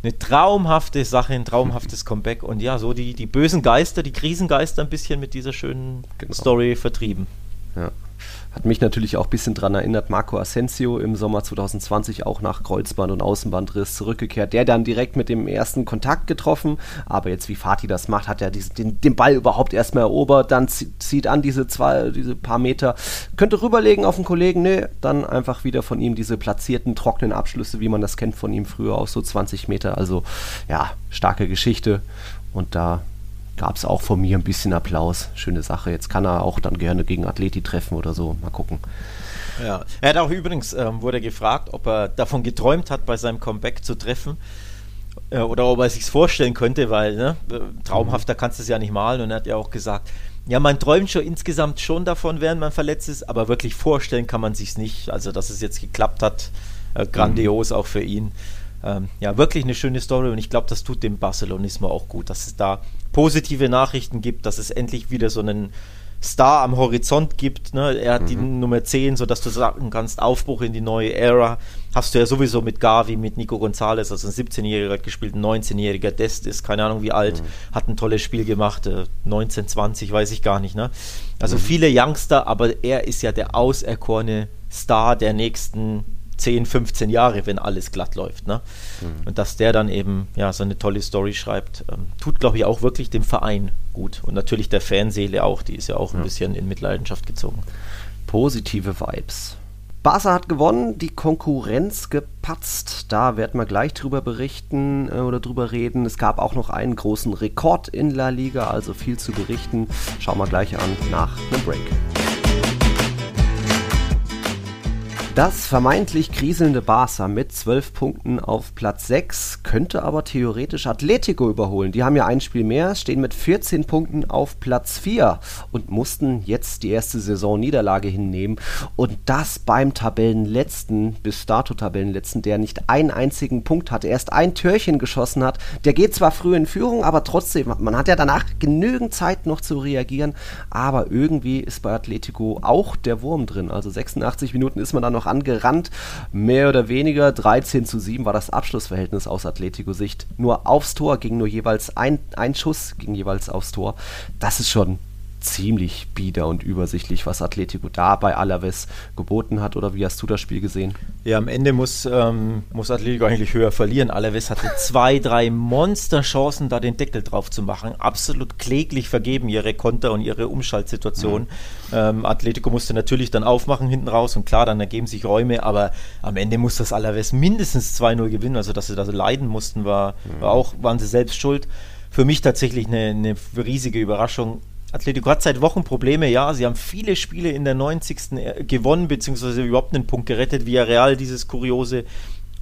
Speaker 2: eine traumhafte Sache, ein traumhaftes Comeback. Und ja, so die, die bösen Geister, die Krisengeister ein bisschen mit dieser schönen genau. Story vertrieben.
Speaker 3: Ja. Hat mich natürlich auch ein bisschen daran erinnert, Marco Asensio im Sommer 2020 auch nach Kreuzband- und Außenbandriss zurückgekehrt. Der dann direkt mit dem ersten Kontakt getroffen, aber jetzt wie Fatih das macht, hat er diesen, den, den Ball überhaupt erstmal erobert, dann zieht an diese zwei, diese paar Meter, könnte rüberlegen auf den Kollegen, ne, dann einfach wieder von ihm diese platzierten, trockenen Abschlüsse, wie man das kennt von ihm früher, aus so 20 Meter. Also ja, starke Geschichte. Und da gab es auch von mir ein bisschen Applaus. Schöne Sache. Jetzt kann er auch dann gerne gegen Athleti treffen oder so. Mal gucken.
Speaker 2: Ja, er hat auch übrigens, ähm, wurde gefragt, ob er davon geträumt hat, bei seinem Comeback zu treffen äh, oder ob er sich vorstellen könnte, weil ne, äh, traumhafter kannst du es ja nicht malen. Und er hat ja auch gesagt, ja, man träumt schon insgesamt schon davon, während man verletzt ist, aber wirklich vorstellen kann man sich nicht. Also, dass es jetzt geklappt hat, äh, grandios mhm. auch für ihn. ähm, ja, wirklich eine schöne Story und ich glaube, das tut dem Barcelonismo auch gut, dass es da positive Nachrichten gibt, dass es endlich wieder so einen Star am Horizont gibt. Ne? Er hat mhm. die Nummer 10, sodass du sagen kannst, Aufbruch in die neue Ära. Hast du ja sowieso mit Gavi, mit Nico Gonzalez, also ein 17-Jähriger gespielt, ein 19-Jähriger. Dest ist keine Ahnung wie alt, mhm. hat ein tolles Spiel gemacht, 19, äh, 20, weiß ich gar nicht. Ne? Also mhm. viele Youngster, aber er ist ja der auserkorene Star der nächsten 10, 15 Jahre, wenn alles glatt läuft. Ne? Mhm. Und dass der dann eben ja so eine tolle Story schreibt, ähm, tut, glaube ich, auch wirklich dem Verein gut. Und natürlich der Fanseele auch, die ist ja auch ein ja. bisschen in Mitleidenschaft gezogen.
Speaker 3: Positive Vibes. Barca hat gewonnen, die Konkurrenz gepatzt. Da werden wir gleich drüber berichten äh, oder drüber reden. Es gab auch noch einen großen Rekord in La Liga, also viel zu berichten. Schauen wir gleich an nach einem Break. Das vermeintlich kriselnde Barca mit 12 Punkten auf Platz 6 könnte aber theoretisch Atletico überholen. Die haben ja ein Spiel mehr, stehen mit 14 Punkten auf Platz 4 und mussten jetzt die erste Saison-Niederlage hinnehmen. Und das beim Tabellenletzten, bis dato Tabellenletzten, der nicht einen einzigen Punkt hatte, erst ein Türchen geschossen hat. Der geht zwar früh in Führung, aber trotzdem, man hat ja danach genügend Zeit noch zu reagieren. Aber irgendwie ist bei Atletico auch der Wurm drin. Also 86 Minuten ist man dann noch noch angerannt. Mehr oder weniger 13 zu 7 war das Abschlussverhältnis aus Atletico-Sicht. Nur aufs Tor ging nur jeweils ein, ein Schuss, ging jeweils aufs Tor. Das ist schon ziemlich bieder und übersichtlich, was Atletico da bei Alaves geboten hat. Oder wie hast du das Spiel gesehen?
Speaker 2: Ja, am Ende muss, ähm, muss Atletico eigentlich höher verlieren. Alaves hatte zwei, drei Monsterchancen, da den Deckel drauf zu machen. Absolut kläglich vergeben ihre Konter und ihre Umschaltsituation. Mhm. Ähm, Atletico musste natürlich dann aufmachen hinten raus und klar, dann ergeben sich Räume, aber am Ende muss das Alaves mindestens 2-0 gewinnen. Also, dass sie da so leiden mussten, war, war auch, waren sie selbst schuld für mich tatsächlich eine, eine, riesige Überraschung. Atletico hat seit Wochen Probleme, ja. Sie haben viele Spiele in der 90. Äh, gewonnen, beziehungsweise überhaupt einen Punkt gerettet. Villarreal, dieses kuriose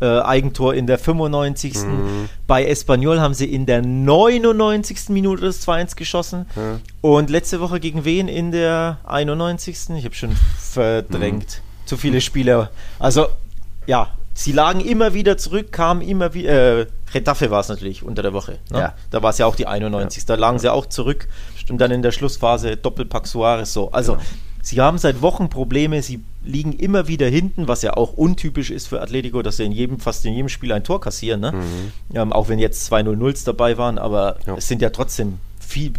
Speaker 2: äh, Eigentor in der 95. Mhm. Bei Espanyol haben sie in der 99. Minute das 2-1 geschossen. Mhm. Und letzte Woche gegen wen in der 91. Ich habe schon verdrängt. Mhm. Zu viele Spieler. Also, ja, sie lagen immer wieder zurück, kamen immer wieder. Äh, Retafe war es natürlich unter der Woche. Ne? Ja. Da war es ja auch die 91. Ja. Da lagen sie auch zurück und dann in der Schlussphase Doppelpack Suarez so. Also genau. sie haben seit Wochen Probleme, sie liegen immer wieder hinten, was ja auch untypisch ist für Atletico, dass sie in jedem, fast in jedem Spiel ein Tor kassieren. Ne? Mhm. Ähm, auch wenn jetzt zwei 0-0s dabei waren, aber ja. es sind ja trotzdem viel,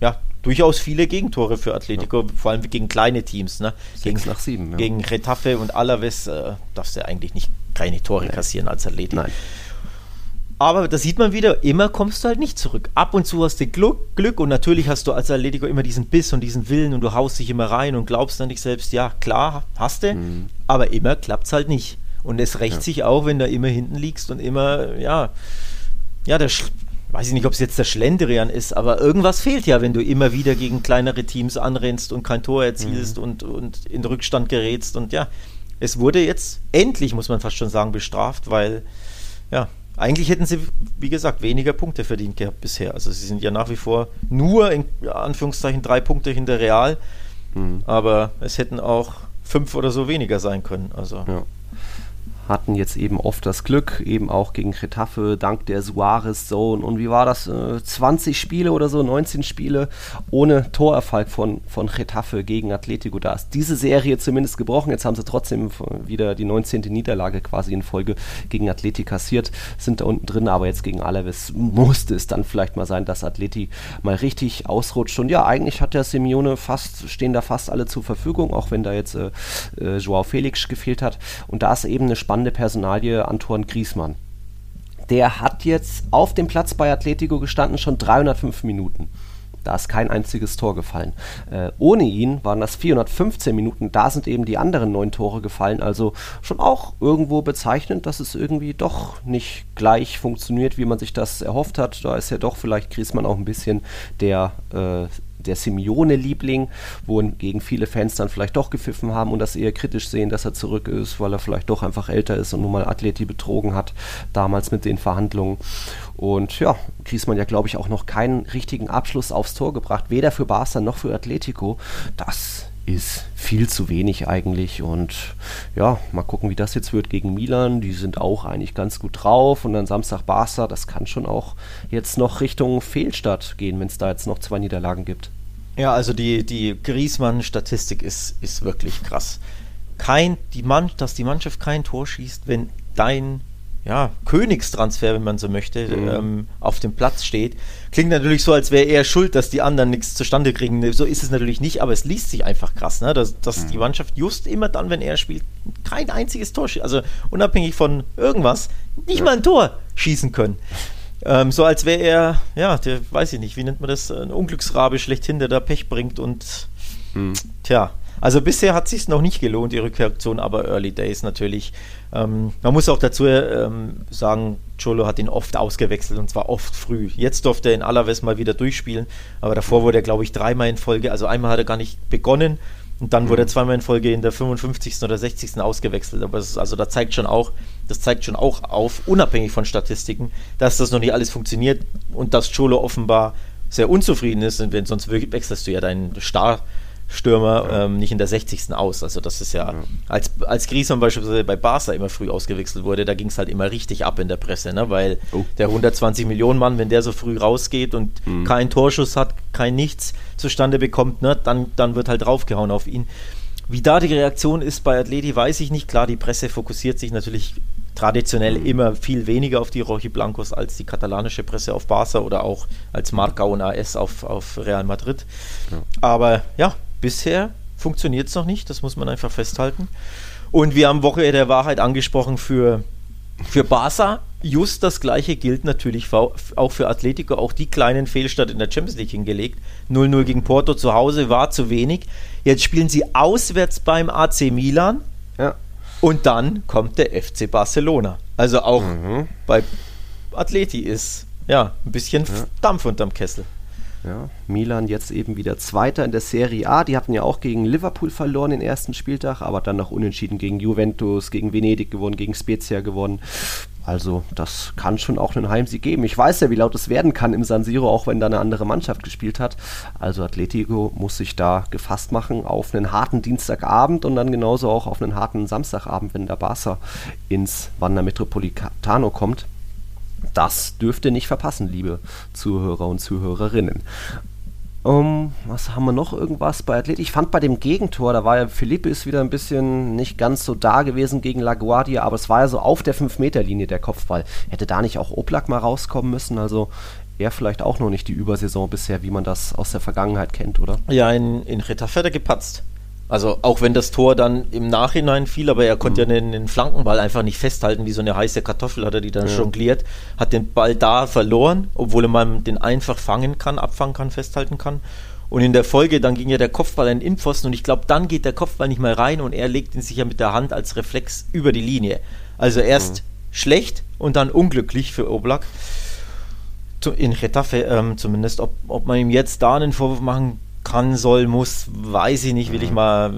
Speaker 2: ja, durchaus viele Gegentore für Atletico, ja. vor allem gegen kleine Teams. Ne? Gegen,
Speaker 3: nach sieben,
Speaker 2: ja. gegen Retafe und Alaves äh, darfst du eigentlich nicht keine Tore Nein. kassieren als Atletico. Nein. Aber da sieht man wieder, immer kommst du halt nicht zurück. Ab und zu hast du Glück, Glück und natürlich hast du als Atletico immer diesen Biss und diesen Willen und du haust dich immer rein und glaubst an dich selbst, ja, klar, hast du, mhm. aber immer klappt es halt nicht. Und es rächt ja. sich auch, wenn du immer hinten liegst und immer, ja, ja, der, weiß ich nicht, ob es jetzt der Schlendrian ist, aber irgendwas fehlt ja, wenn du immer wieder gegen kleinere Teams anrennst und kein Tor erzielst mhm. und, und in Rückstand gerätst und ja, es wurde jetzt endlich, muss man fast schon sagen, bestraft, weil, ja, eigentlich hätten sie, wie gesagt, weniger Punkte verdient gehabt bisher. Also sie sind ja nach wie vor nur in Anführungszeichen drei Punkte hinter Real. Mhm. Aber es hätten auch fünf oder so weniger sein können. Also.
Speaker 3: Ja hatten jetzt eben oft das Glück, eben auch gegen Getafe, dank der Suarez-Zone. Und wie war das? Äh, 20 Spiele oder so, 19 Spiele ohne Torerfolg von, von gegen Atletico. Da ist diese Serie zumindest gebrochen. Jetzt haben sie trotzdem wieder die 19. Niederlage quasi in Folge gegen Atleti kassiert, sind da unten drin, aber jetzt gegen Alaves musste es dann vielleicht mal sein, dass Atleti mal richtig ausrutscht. Und ja, eigentlich hat der Simeone fast, stehen da fast alle zur Verfügung, auch wenn da jetzt äh, äh, Joao Felix gefehlt hat. Und da ist eben eine spannende spannende Personalie Antoine Griesmann. Der hat jetzt auf dem Platz bei Atletico gestanden, schon 305 Minuten. Da ist kein einziges Tor gefallen. Äh, ohne ihn waren das 415 Minuten. Da sind eben die anderen neun Tore gefallen. Also schon auch irgendwo bezeichnend, dass es irgendwie doch nicht gleich funktioniert, wie man sich das erhofft hat. Da ist ja doch vielleicht Griesmann auch ein bisschen der äh, der Simeone-Liebling, wohingegen viele Fans dann vielleicht doch gepfiffen haben und das eher kritisch sehen, dass er zurück ist, weil er vielleicht doch einfach älter ist und nun mal Atleti betrogen hat, damals mit den Verhandlungen. Und ja, Griezmann ja, glaube ich, auch noch keinen richtigen Abschluss aufs Tor gebracht, weder für Barca noch für Atletico. Das ist viel zu wenig eigentlich. Und ja, mal gucken, wie das jetzt wird gegen Milan. Die sind auch eigentlich ganz gut drauf. Und dann Samstag Barca, das kann schon auch jetzt noch Richtung Fehlstart gehen, wenn es da jetzt noch zwei Niederlagen gibt.
Speaker 2: Ja, also die, die Griesmann-Statistik ist, ist wirklich krass. Kein, die Mann, dass die Mannschaft kein Tor schießt, wenn dein ja, Königstransfer, wenn man so möchte, mhm. ähm, auf dem Platz steht. Klingt natürlich so, als wäre er schuld, dass die anderen nichts zustande kriegen. So ist es natürlich nicht, aber es liest sich einfach krass, ne? dass, dass mhm. die Mannschaft just immer dann, wenn er spielt, kein einziges Tor schießt. Also unabhängig von irgendwas, nicht ja. mal ein Tor schießen können. Ähm, so als wäre er, ja, der weiß ich nicht, wie nennt man das, ein Unglücksrabe schlechthin, der da Pech bringt und mhm. tja. Also bisher hat es sich noch nicht gelohnt, die Rückreaktion, aber Early Days natürlich. Ähm, man muss auch dazu ähm, sagen, Cholo hat ihn oft ausgewechselt und zwar oft früh. Jetzt durfte er in Alaves mal wieder durchspielen, aber davor wurde er, glaube ich, dreimal in Folge. Also einmal hat er gar nicht begonnen und dann mhm. wurde er zweimal in Folge in der 55. oder 60. ausgewechselt. Aber ist, also da zeigt schon auch, das zeigt schon auch auf, unabhängig von Statistiken, dass das noch nicht alles funktioniert und dass Cholo offenbar sehr unzufrieden ist, und wenn sonst wechselst du ja deinen Star Stürmer ja. ähm, nicht in der 60. aus. Also das ist ja, ja. als, als Griezmann beispielsweise bei Barca immer früh ausgewechselt wurde, da ging es halt immer richtig ab in der Presse, ne? weil oh. der 120 Millionen Mann, wenn der so früh rausgeht und mhm. keinen Torschuss hat, kein Nichts zustande bekommt, ne? dann, dann wird halt draufgehauen auf ihn. Wie da die Reaktion ist bei Atleti, weiß ich nicht. Klar, die Presse fokussiert sich natürlich traditionell mhm. immer viel weniger auf die Rochi Blancos als die katalanische Presse auf Barca oder auch als Marca und AS auf, auf Real Madrid. Ja. Aber ja, bisher funktioniert es noch nicht, das muss man einfach festhalten. Und wir haben Woche der Wahrheit angesprochen für, für Barca. Just das gleiche gilt natürlich auch für Atletico, auch die kleinen Fehlstart in der Champions League hingelegt. 0-0 gegen Porto zu Hause war zu wenig. Jetzt spielen sie auswärts beim AC Milan. Ja. Und dann kommt der FC Barcelona. Also auch mhm. bei Atleti ist ja ein bisschen ja. Dampf unterm Kessel.
Speaker 3: Ja, Milan jetzt eben wieder Zweiter in der Serie A. Die hatten ja auch gegen Liverpool verloren den ersten Spieltag, aber dann noch unentschieden gegen Juventus, gegen Venedig gewonnen, gegen Spezia gewonnen. Also das kann schon auch einen Heimsieg geben. Ich weiß ja, wie laut es werden kann im San Siro, auch wenn da eine andere Mannschaft gespielt hat. Also Atletico muss sich da gefasst machen auf einen harten Dienstagabend und dann genauso auch auf einen harten Samstagabend, wenn der Barca ins Wanda Metropolitano kommt. Das dürft ihr nicht verpassen, liebe Zuhörer und Zuhörerinnen. Um, was haben wir noch irgendwas bei Athlet? Ich fand bei dem Gegentor, da war ja Philippe ist wieder ein bisschen nicht ganz so da gewesen gegen LaGuardia, aber es war ja so auf der 5-Meter-Linie der Kopfball. Hätte da nicht auch Oblak mal rauskommen müssen? Also er vielleicht auch noch nicht die Übersaison bisher, wie man das aus der Vergangenheit kennt, oder?
Speaker 2: Ja, in, in Retafe gepatzt. Also auch wenn das Tor dann im Nachhinein fiel, aber er konnte mhm. ja den, den, Flankenball einfach nicht festhalten, wie so eine heiße Kartoffel hat er die dann ja. jongliert, hat den Ball da verloren, obwohl man den einfach fangen kann, abfangen kann, festhalten kann. Und in der Folge, dann ging ja der Kopfball in den Innenpfosten und ich glaube, dann geht der Kopfball nicht mehr rein und er legt ihn sich ja mit der Hand als Reflex über die Linie. Also erst mhm. schlecht und dann unglücklich für Oblak. In Retafe ähm, zumindest, ob, ob man ihm jetzt da einen Vorwurf machen kann, soll, muss, weiß ich nicht, will ich mal,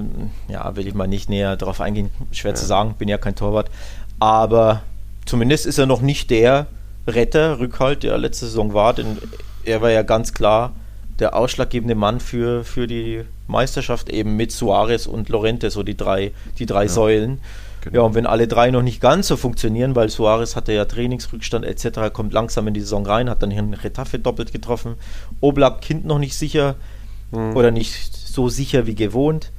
Speaker 2: ja, will ich mal nicht näher darauf eingehen. Schwer ja. zu sagen, bin ja kein Torwart. Aber zumindest ist er noch nicht der Retter, Rückhalt, der letzte Saison war, denn er war ja ganz klar der ausschlaggebende Mann für, für die Meisterschaft, eben mit Suarez und Lorente, so die drei, die drei ja. Säulen. Genau. Ja, und wenn alle drei noch nicht ganz so funktionieren, weil Suarez hatte ja Trainingsrückstand etc., kommt langsam in die Saison rein, hat dann hier einen Retafe doppelt getroffen. Oblak Kind noch nicht sicher, mhm. oder nicht so sicher wie gewohnt.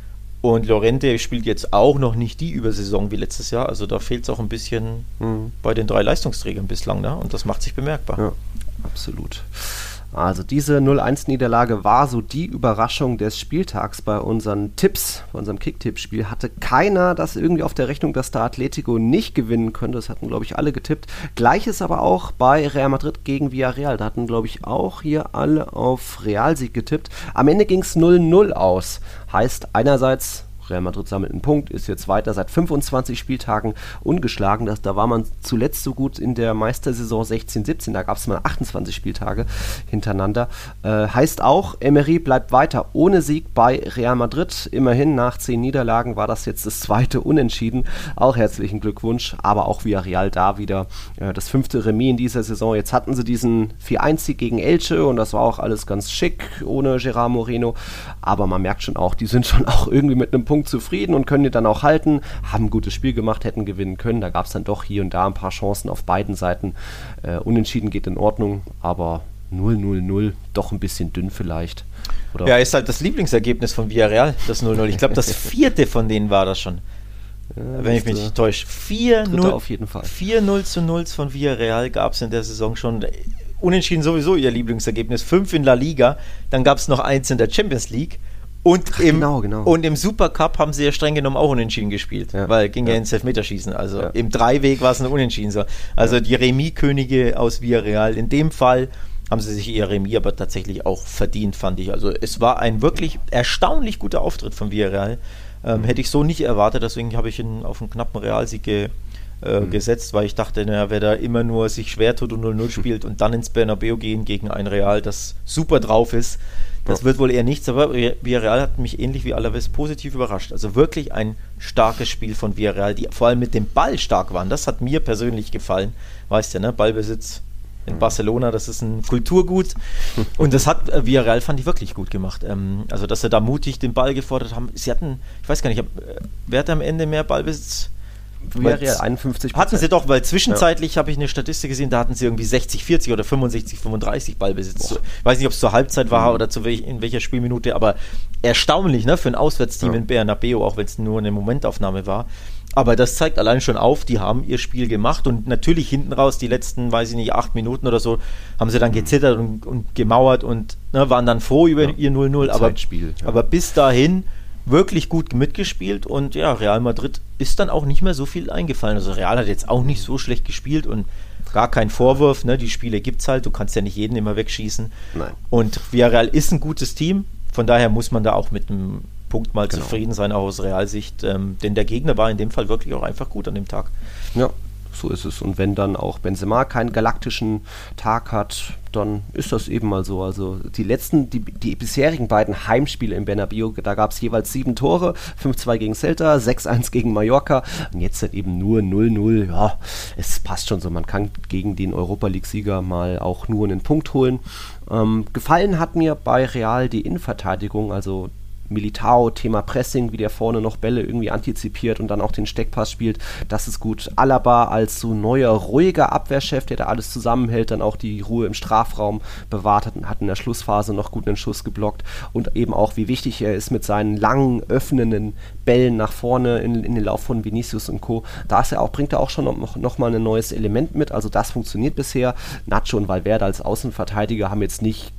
Speaker 2: Und Lorente spielt jetzt auch noch nicht die Übersaison wie letztes Jahr. Also da fehlt es auch ein bisschen mhm. bei den drei Leistungsträgern bislang. Ne? Und das macht sich bemerkbar.
Speaker 3: Ja, absolut. Also diese 0-1-Niederlage war so die Überraschung des Spieltags bei unseren Tipps, bei unserem Kick-Tipp-Spiel. Hatte keiner das irgendwie auf der Rechnung, dass da Atletico nicht gewinnen könnte. Das hatten, glaube ich, alle getippt. Gleiches aber auch bei Real Madrid gegen Villarreal. Da hatten, glaube ich, auch hier alle auf Realsieg getippt. Am Ende ging es 0-0 aus. Heißt einerseits Real Madrid sammelt einen Punkt, ist jetzt weiter seit 25 Spieltagen ungeschlagen. Das, da war man zuletzt so gut in der Meistersaison 16-17, da gab es mal 28 Spieltage hintereinander. Äh, heißt auch, Emery bleibt weiter ohne Sieg bei Real Madrid. Immerhin nach 10 Niederlagen war das jetzt das zweite Unentschieden. Auch herzlichen Glückwunsch, aber auch Villarreal da wieder äh, das fünfte Remis in dieser Saison. Jetzt hatten sie diesen 4-1-Sieg gegen Elche und das war auch alles ganz schick ohne Gerard Moreno. Aber man merkt schon auch, die sind schon auch irgendwie mit einem Punkt zufrieden und können die dann auch halten. Haben ein gutes Spiel gemacht, hätten gewinnen können. Da gab es dann doch hier und da ein paar Chancen auf beiden Seiten. Äh, unentschieden geht in Ordnung, aber 0-0-0 doch ein bisschen dünn vielleicht.
Speaker 2: Oder? Ja, ist halt das Lieblingsergebnis von Villarreal, das 0-0. Ich glaube, das vierte von denen war das schon. Ja, wenn ich mich nicht täusche. 4-0 zu 0 von Villarreal gab es in der Saison schon. Unentschieden sowieso ihr Lieblingsergebnis. Fünf in La Liga, dann gab es noch eins in der Champions League. Und, Ach, im, genau, genau. und im Supercup haben sie ja streng genommen auch unentschieden gespielt, ja, weil ging ja, ja ins Elfmeterschießen. Also ja. im Dreiweg war es ein Unentschieden. So. Also die Remis-Könige aus Villarreal. In dem Fall haben sie sich ihr Remis aber tatsächlich auch verdient, fand ich. Also es war ein wirklich erstaunlich guter Auftritt von Villarreal. Ähm, hätte ich so nicht erwartet, deswegen habe ich ihn auf einen knappen Realsieg ge, äh, mhm. gesetzt, weil ich dachte, naja, wer da immer nur sich schwer tut und 0-0 spielt und dann ins Bernabeu gehen gegen ein Real, das super drauf ist, das ja. wird wohl eher nichts, aber Villarreal hat mich ähnlich wie Alaves positiv überrascht. Also wirklich ein starkes Spiel von Villarreal, die vor allem mit dem Ball stark waren. Das hat mir persönlich gefallen. Weißt du, ne? Ballbesitz in Barcelona, das ist ein Kulturgut. Und das hat äh, Villarreal, fand ich, wirklich gut gemacht. Ähm, also, dass sie da mutig den Ball gefordert haben. Sie hatten, ich weiß gar nicht, hab, äh, wer hat am Ende mehr Ballbesitz?
Speaker 3: Villarreal 51
Speaker 2: Hatten sie doch, weil zwischenzeitlich ja. habe ich eine Statistik gesehen, da hatten sie irgendwie 60, 40 oder 65, 35 Ballbesitz. Boah. Ich weiß nicht, ob es zur Halbzeit war mhm. oder zu welch, in welcher Spielminute, aber erstaunlich ne, für ein Auswärtsteam ja. in Bernabeu, auch wenn es nur eine Momentaufnahme war. Aber das zeigt allein schon auf, die haben ihr Spiel gemacht und natürlich hinten raus, die letzten, weiß ich nicht, acht Minuten oder so, haben sie dann gezittert und, und gemauert und ne, waren dann froh über ja, ihr 0-0. Aber, ja. aber bis dahin wirklich gut mitgespielt und ja, Real Madrid ist dann auch nicht mehr so viel eingefallen. Also Real hat jetzt auch nicht so schlecht gespielt und gar kein Vorwurf, ne? Die Spiele gibt es halt, du kannst ja nicht jeden immer wegschießen. Nein. Und Villarreal ist ein gutes Team, von daher muss man da auch mit einem Punkt mal genau. zufrieden sein, auch aus Realsicht. Ähm, denn der Gegner war in dem Fall wirklich auch einfach gut an dem Tag.
Speaker 3: Ja, so ist es. Und wenn dann auch Benzema keinen galaktischen Tag hat, dann ist das eben mal so. Also die letzten, die, die bisherigen beiden Heimspiele im Bernabeu, da gab es jeweils sieben Tore, 5-2 gegen Celta, 6-1 gegen Mallorca und jetzt halt eben nur 0-0. Ja, es passt schon so. Man kann gegen den Europa League-Sieger mal auch nur einen Punkt holen. Ähm, gefallen hat mir bei Real die Innenverteidigung, also Militao, Thema Pressing, wie der vorne noch Bälle irgendwie antizipiert und dann auch den Steckpass spielt, das ist gut. Alaba als so neuer, ruhiger Abwehrchef, der da alles zusammenhält, dann auch die Ruhe im Strafraum bewahrt hat, hat in der Schlussphase noch gut einen Schuss geblockt und eben auch, wie wichtig er ist mit seinen langen, öffnenden Bällen nach vorne in, in den Lauf von Vinicius und Co. Da ist er auch, bringt er auch schon noch, noch mal ein neues Element mit, also das funktioniert bisher. Nacho und Valverde als Außenverteidiger haben jetzt nicht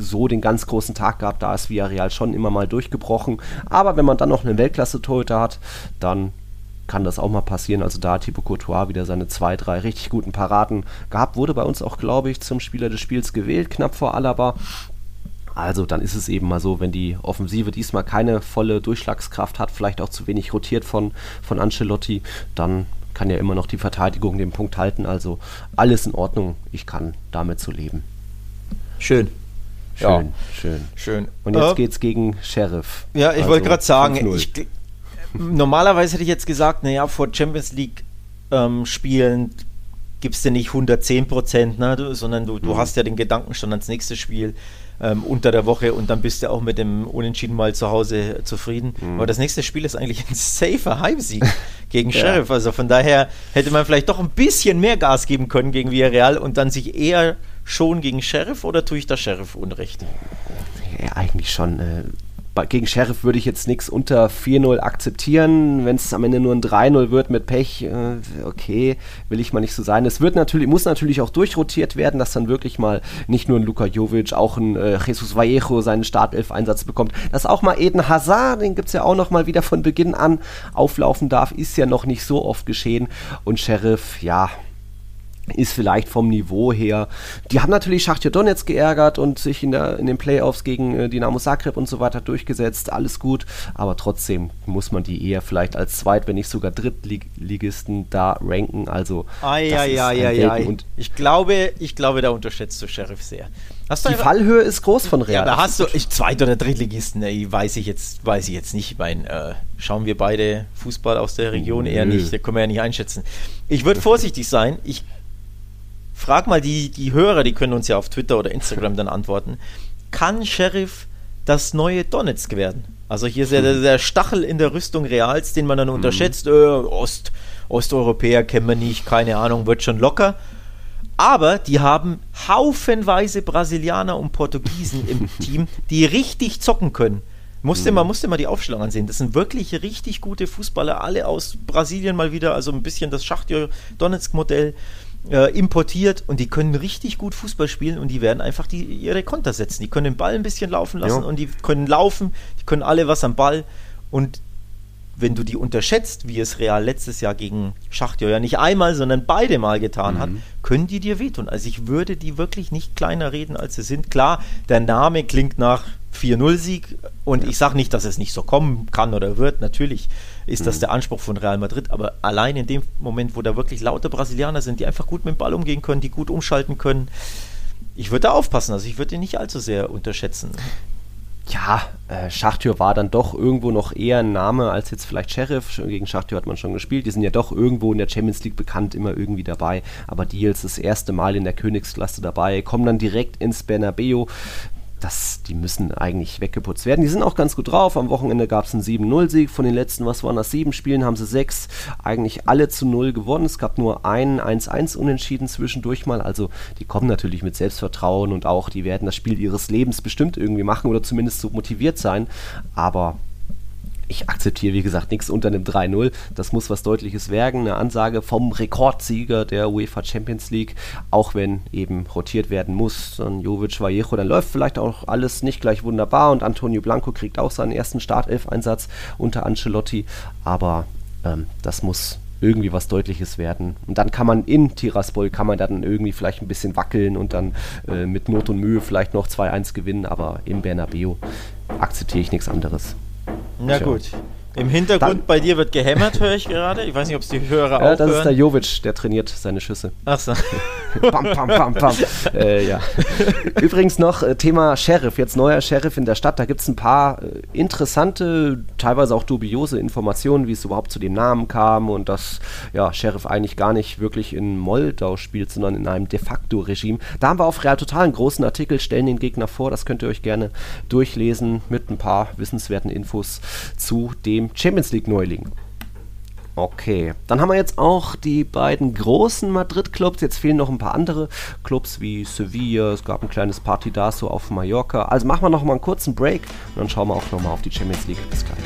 Speaker 3: so den ganz großen Tag gehabt. Da ist Villarreal schon immer mal durchgebrochen. Aber wenn man dann noch einen Weltklasse-Torhüter hat, dann kann das auch mal passieren. Also da hat Thibaut Courtois wieder seine zwei, drei richtig guten Paraden gehabt. Wurde bei uns auch, glaube ich, zum Spieler des Spiels gewählt, knapp vor Alaba. Also dann ist es eben mal so, wenn die Offensive diesmal keine volle Durchschlagskraft hat, vielleicht auch zu wenig rotiert von, von Ancelotti, dann kann ja immer noch die Verteidigung den Punkt halten. Also alles in Ordnung. Ich kann damit so leben.
Speaker 2: Schön.
Speaker 3: Schön, ja. schön. Schön. Und jetzt äh, geht's gegen Sheriff.
Speaker 2: Ja, ich also wollte gerade sagen, ich, normalerweise hätte ich jetzt gesagt, naja, vor Champions League ähm, Spielen gibst du nicht 110 Prozent, ne, sondern du, du mhm. hast ja den Gedanken schon ans nächste Spiel ähm, unter der Woche und dann bist du auch mit dem Unentschieden mal zu Hause zufrieden. Mhm. Aber das nächste Spiel ist eigentlich ein safer Heimsieg gegen Sheriff. Ja. Also von daher hätte man vielleicht doch ein bisschen mehr Gas geben können gegen Villarreal und dann sich eher schon gegen Sheriff oder tue ich da Sheriff Unrecht?
Speaker 3: Ja, eigentlich schon. Äh, gegen Sheriff würde ich jetzt nichts unter 4-0 akzeptieren. Wenn es am Ende nur ein 3-0 wird mit Pech, äh, okay, will ich mal nicht so sein. Es wird natürlich, muss natürlich auch durchrotiert werden, dass dann wirklich mal nicht nur ein Luka Jovic, auch ein äh, Jesus Vallejo seinen Startelf-Einsatz bekommt. Dass auch mal Eden Hazard, den gibt es ja auch noch mal wieder von Beginn an, auflaufen darf, ist ja noch nicht so oft geschehen. Und Sheriff, ja, ist vielleicht vom Niveau her. Die haben natürlich Schachtja Donetsk geärgert und sich in, der, in den Playoffs gegen äh, Dynamo Zagreb und so weiter durchgesetzt. Alles gut, aber trotzdem muss man die eher vielleicht als Zweit-, wenn nicht sogar Drittligisten da ranken. Also,
Speaker 2: ai, ai, ai, ai, und ich glaube, ich glaube, da unterschätzt du Sheriff sehr.
Speaker 3: die Fallhöhe ist groß von Real.
Speaker 2: Ja, da hast du ich, Zweit- oder Drittligisten, ey, weiß ich jetzt, weiß ich jetzt nicht. Ich meine, äh, schauen wir beide Fußball aus der Region eher nicht, da können wir ja nicht einschätzen. Ich würde vorsichtig sein. Ich frag mal die, die Hörer, die können uns ja auf Twitter oder Instagram dann antworten. Kann Sheriff das neue Donetsk werden? Also hier ist ja der, der Stachel in der Rüstung Reals, den man dann mhm. unterschätzt. Äh, Ost, Osteuropäer kennen wir nicht, keine Ahnung, wird schon locker. Aber die haben haufenweise Brasilianer und Portugiesen im Team, die richtig zocken können. Musste mhm. mal, musste mal die Aufstellung ansehen. Das sind wirklich richtig gute Fußballer, alle aus Brasilien mal wieder, also ein bisschen das Schachtjo Donetsk-Modell äh, importiert und die können richtig gut Fußball spielen und die werden einfach die, ihre Konter setzen. Die können den Ball ein bisschen laufen lassen ja. und die können laufen, die können alle was am Ball und wenn du die unterschätzt, wie es Real letztes Jahr gegen Schachtjo ja nicht einmal, sondern beide Mal getan mhm. hat, können die dir wehtun. Also ich würde die wirklich nicht kleiner reden, als sie sind. Klar, der Name klingt nach 4-0-Sieg und ja. ich sage nicht, dass es nicht so kommen kann oder wird. Natürlich ist mhm. das der Anspruch von Real Madrid, aber allein in dem Moment, wo da wirklich lauter Brasilianer sind, die einfach gut mit dem Ball umgehen können, die gut umschalten können, ich würde da aufpassen. Also ich würde ihn nicht allzu sehr unterschätzen
Speaker 3: ja, äh, Schachtür war dann doch irgendwo noch eher ein Name als jetzt vielleicht Sheriff. Gegen Schachtür hat man schon gespielt. Die sind ja doch irgendwo in der Champions League bekannt, immer irgendwie dabei. Aber die jetzt das erste Mal in der Königsklasse dabei, kommen dann direkt ins Bernabeu das, die müssen eigentlich weggeputzt werden. Die sind auch ganz gut drauf. Am Wochenende gab es einen 7-0-Sieg. Von den letzten, was waren das, sieben Spielen, haben sie sechs eigentlich alle zu null gewonnen. Es gab nur einen 1-1 Unentschieden zwischendurch mal. Also die kommen natürlich mit Selbstvertrauen und auch, die werden das Spiel ihres Lebens bestimmt irgendwie machen oder zumindest so motiviert sein. Aber ich akzeptiere, wie gesagt, nichts unter einem 3-0. Das muss was Deutliches werden. Eine Ansage vom Rekordsieger der UEFA Champions League, auch wenn eben rotiert werden muss. Dann Jovic, Vallejo, dann läuft vielleicht auch alles nicht gleich wunderbar und Antonio Blanco kriegt auch seinen ersten Startelf-Einsatz unter Ancelotti. Aber ähm, das muss irgendwie was Deutliches werden. Und dann kann man in Tiraspol, kann man dann irgendwie vielleicht ein bisschen wackeln und dann äh, mit Not und Mühe vielleicht noch 2-1 gewinnen, aber im Bernabeu akzeptiere ich nichts anderes.
Speaker 2: Na Tja. Im Hintergrund Dann, bei dir wird gehämmert, höre ich gerade. Ich weiß nicht, ob es die Hörer
Speaker 3: ja,
Speaker 2: auch
Speaker 3: Das
Speaker 2: hören.
Speaker 3: ist der Jovic, der trainiert seine Schüsse.
Speaker 2: Ach so.
Speaker 3: pam, pam, pam, pam. äh, ja. Übrigens noch äh, Thema Sheriff, jetzt neuer Sheriff in der Stadt. Da gibt es ein paar äh, interessante, teilweise auch dubiose Informationen, wie es überhaupt zu dem Namen kam und dass ja, Sheriff eigentlich gar nicht wirklich in Moldau spielt, sondern in einem de facto Regime. Da haben wir auf Real Total einen großen Artikel, stellen den Gegner vor. Das könnt ihr euch gerne durchlesen mit ein paar wissenswerten Infos zu dem dem Champions League Neuling. Okay, dann haben wir jetzt auch die beiden großen Madrid-Clubs. Jetzt fehlen noch ein paar andere Clubs wie Sevilla. Es gab ein kleines Partidaso auf Mallorca. Also machen wir noch mal einen kurzen Break und dann schauen wir auch noch mal auf die Champions League. Bis gleich.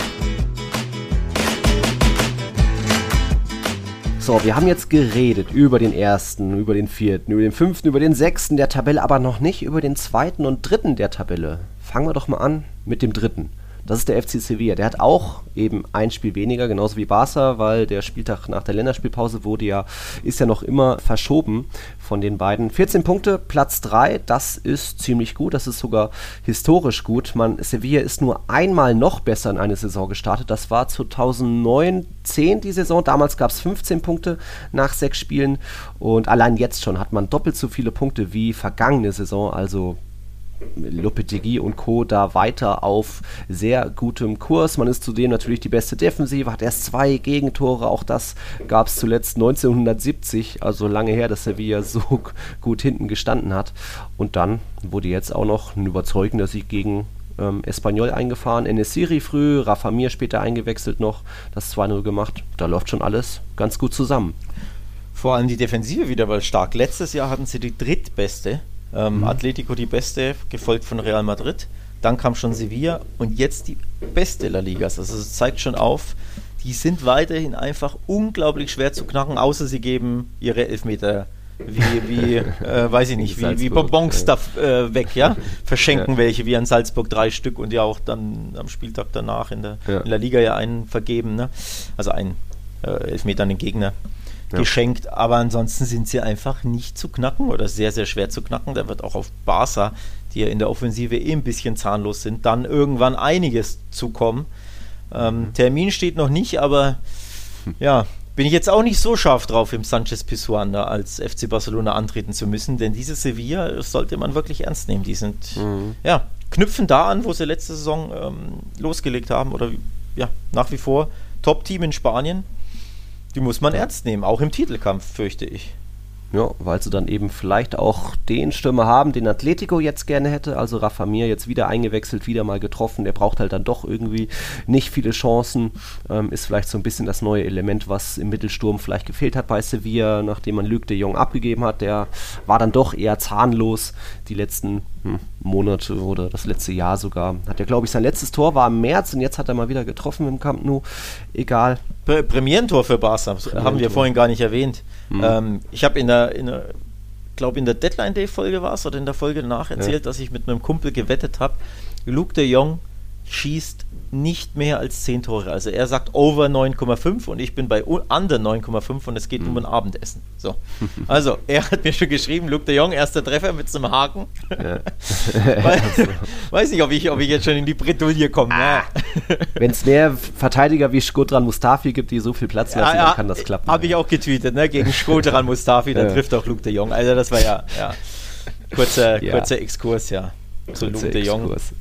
Speaker 3: So, wir haben jetzt geredet über den ersten, über den vierten, über den fünften, über den sechsten der Tabelle, aber noch nicht über den zweiten und dritten der Tabelle. Fangen wir doch mal an mit dem dritten. Das ist der FC Sevilla. Der hat auch eben ein Spiel weniger, genauso wie Barca, weil der Spieltag nach der Länderspielpause wurde ja, ist ja noch immer verschoben von den beiden. 14 Punkte, Platz 3, das ist ziemlich gut, das ist sogar historisch gut. Man, Sevilla ist nur einmal noch besser in eine Saison gestartet. Das war 2009, 10 die Saison. Damals gab es 15 Punkte nach sechs Spielen und allein jetzt schon hat man doppelt so viele Punkte wie vergangene Saison. Also Lopetegui und Co. da weiter auf sehr gutem Kurs. Man ist zudem natürlich die beste Defensive, hat erst zwei Gegentore. Auch das gab es zuletzt 1970, also lange her, dass Sevilla so gut hinten gestanden hat. Und dann wurde jetzt auch noch ein überzeugender Sieg gegen ähm, Espanyol eingefahren. Enesiri früh, Rafa Mir später eingewechselt noch, das 2-0 gemacht. Da läuft schon alles ganz gut zusammen.
Speaker 2: Vor allem die Defensive wieder weil stark. Letztes Jahr hatten sie die drittbeste ähm, mhm. Atletico die beste, gefolgt von Real Madrid. Dann kam schon Sevilla und jetzt die beste La Liga. Also es zeigt schon auf, die sind weiterhin einfach unglaublich schwer zu knacken, außer sie geben ihre Elfmeter wie, wie äh, weiß ich nicht, wie, wie Bonbons da äh, weg, ja? Verschenken ja. welche, wie an Salzburg drei Stück und ja auch dann am Spieltag danach in der, ja. in der Liga ja einen vergeben, ne? Also einen äh, Elfmeter an den Gegner. Ja. geschenkt. Aber ansonsten sind sie einfach nicht zu knacken oder sehr, sehr schwer zu knacken. Da wird auch auf Barca, die ja in der Offensive eh ein bisschen zahnlos sind, dann irgendwann einiges zukommen. Ähm, mhm. Termin steht noch nicht, aber ja, bin ich jetzt auch nicht so scharf drauf, im Sanchez Pizjuan als FC Barcelona antreten zu müssen, denn diese Sevilla sollte man wirklich ernst nehmen. Die sind, mhm. ja, knüpfen da an, wo sie letzte Saison ähm, losgelegt haben oder ja, nach wie vor Top-Team in Spanien. Die muss man ernst nehmen, auch im Titelkampf, fürchte ich.
Speaker 3: Ja, weil sie dann eben vielleicht auch den Stürmer haben, den Atletico jetzt gerne hätte. Also Rafa Mir jetzt wieder eingewechselt, wieder mal getroffen. Der braucht halt dann doch irgendwie nicht viele Chancen. Ähm, ist vielleicht so ein bisschen das neue Element, was im Mittelsturm vielleicht gefehlt hat bei Sevilla, nachdem man Luc de Jong abgegeben hat. Der war dann doch eher zahnlos die letzten Monate oder das letzte Jahr sogar. Hat ja, glaube ich, sein letztes Tor war im März und jetzt hat er mal wieder getroffen im Camp Nou. Egal.
Speaker 2: Premierentor für Barca, haben wir vorhin gar nicht erwähnt. Mhm. Ähm, ich habe in der, in der glaube in der Deadline Day Folge war es oder in der Folge danach erzählt, ja. dass ich mit einem Kumpel gewettet habe. Luke de Jong schießt nicht mehr als 10 Tore. Also er sagt over 9,5 und ich bin bei under 9,5 und es geht mhm. um ein Abendessen. So. Also, er hat mir schon geschrieben, Luke de Jong, erster Treffer mit so einem Haken. Ja. Weiß nicht, ob ich, ob ich jetzt schon in die Bretouille komme. Ah.
Speaker 3: Wenn es mehr Verteidiger wie Skodran Mustafi gibt, die so viel Platz lassen, ja, dann kann das klappen.
Speaker 2: Habe ich auch getweetet, ne? Gegen Skodran Mustafi, dann trifft auch Luke de Jong. Also das war ja, ja. Kurzer, kurzer Exkurs, ja.
Speaker 3: Zu Luke de Jong. Exkurs.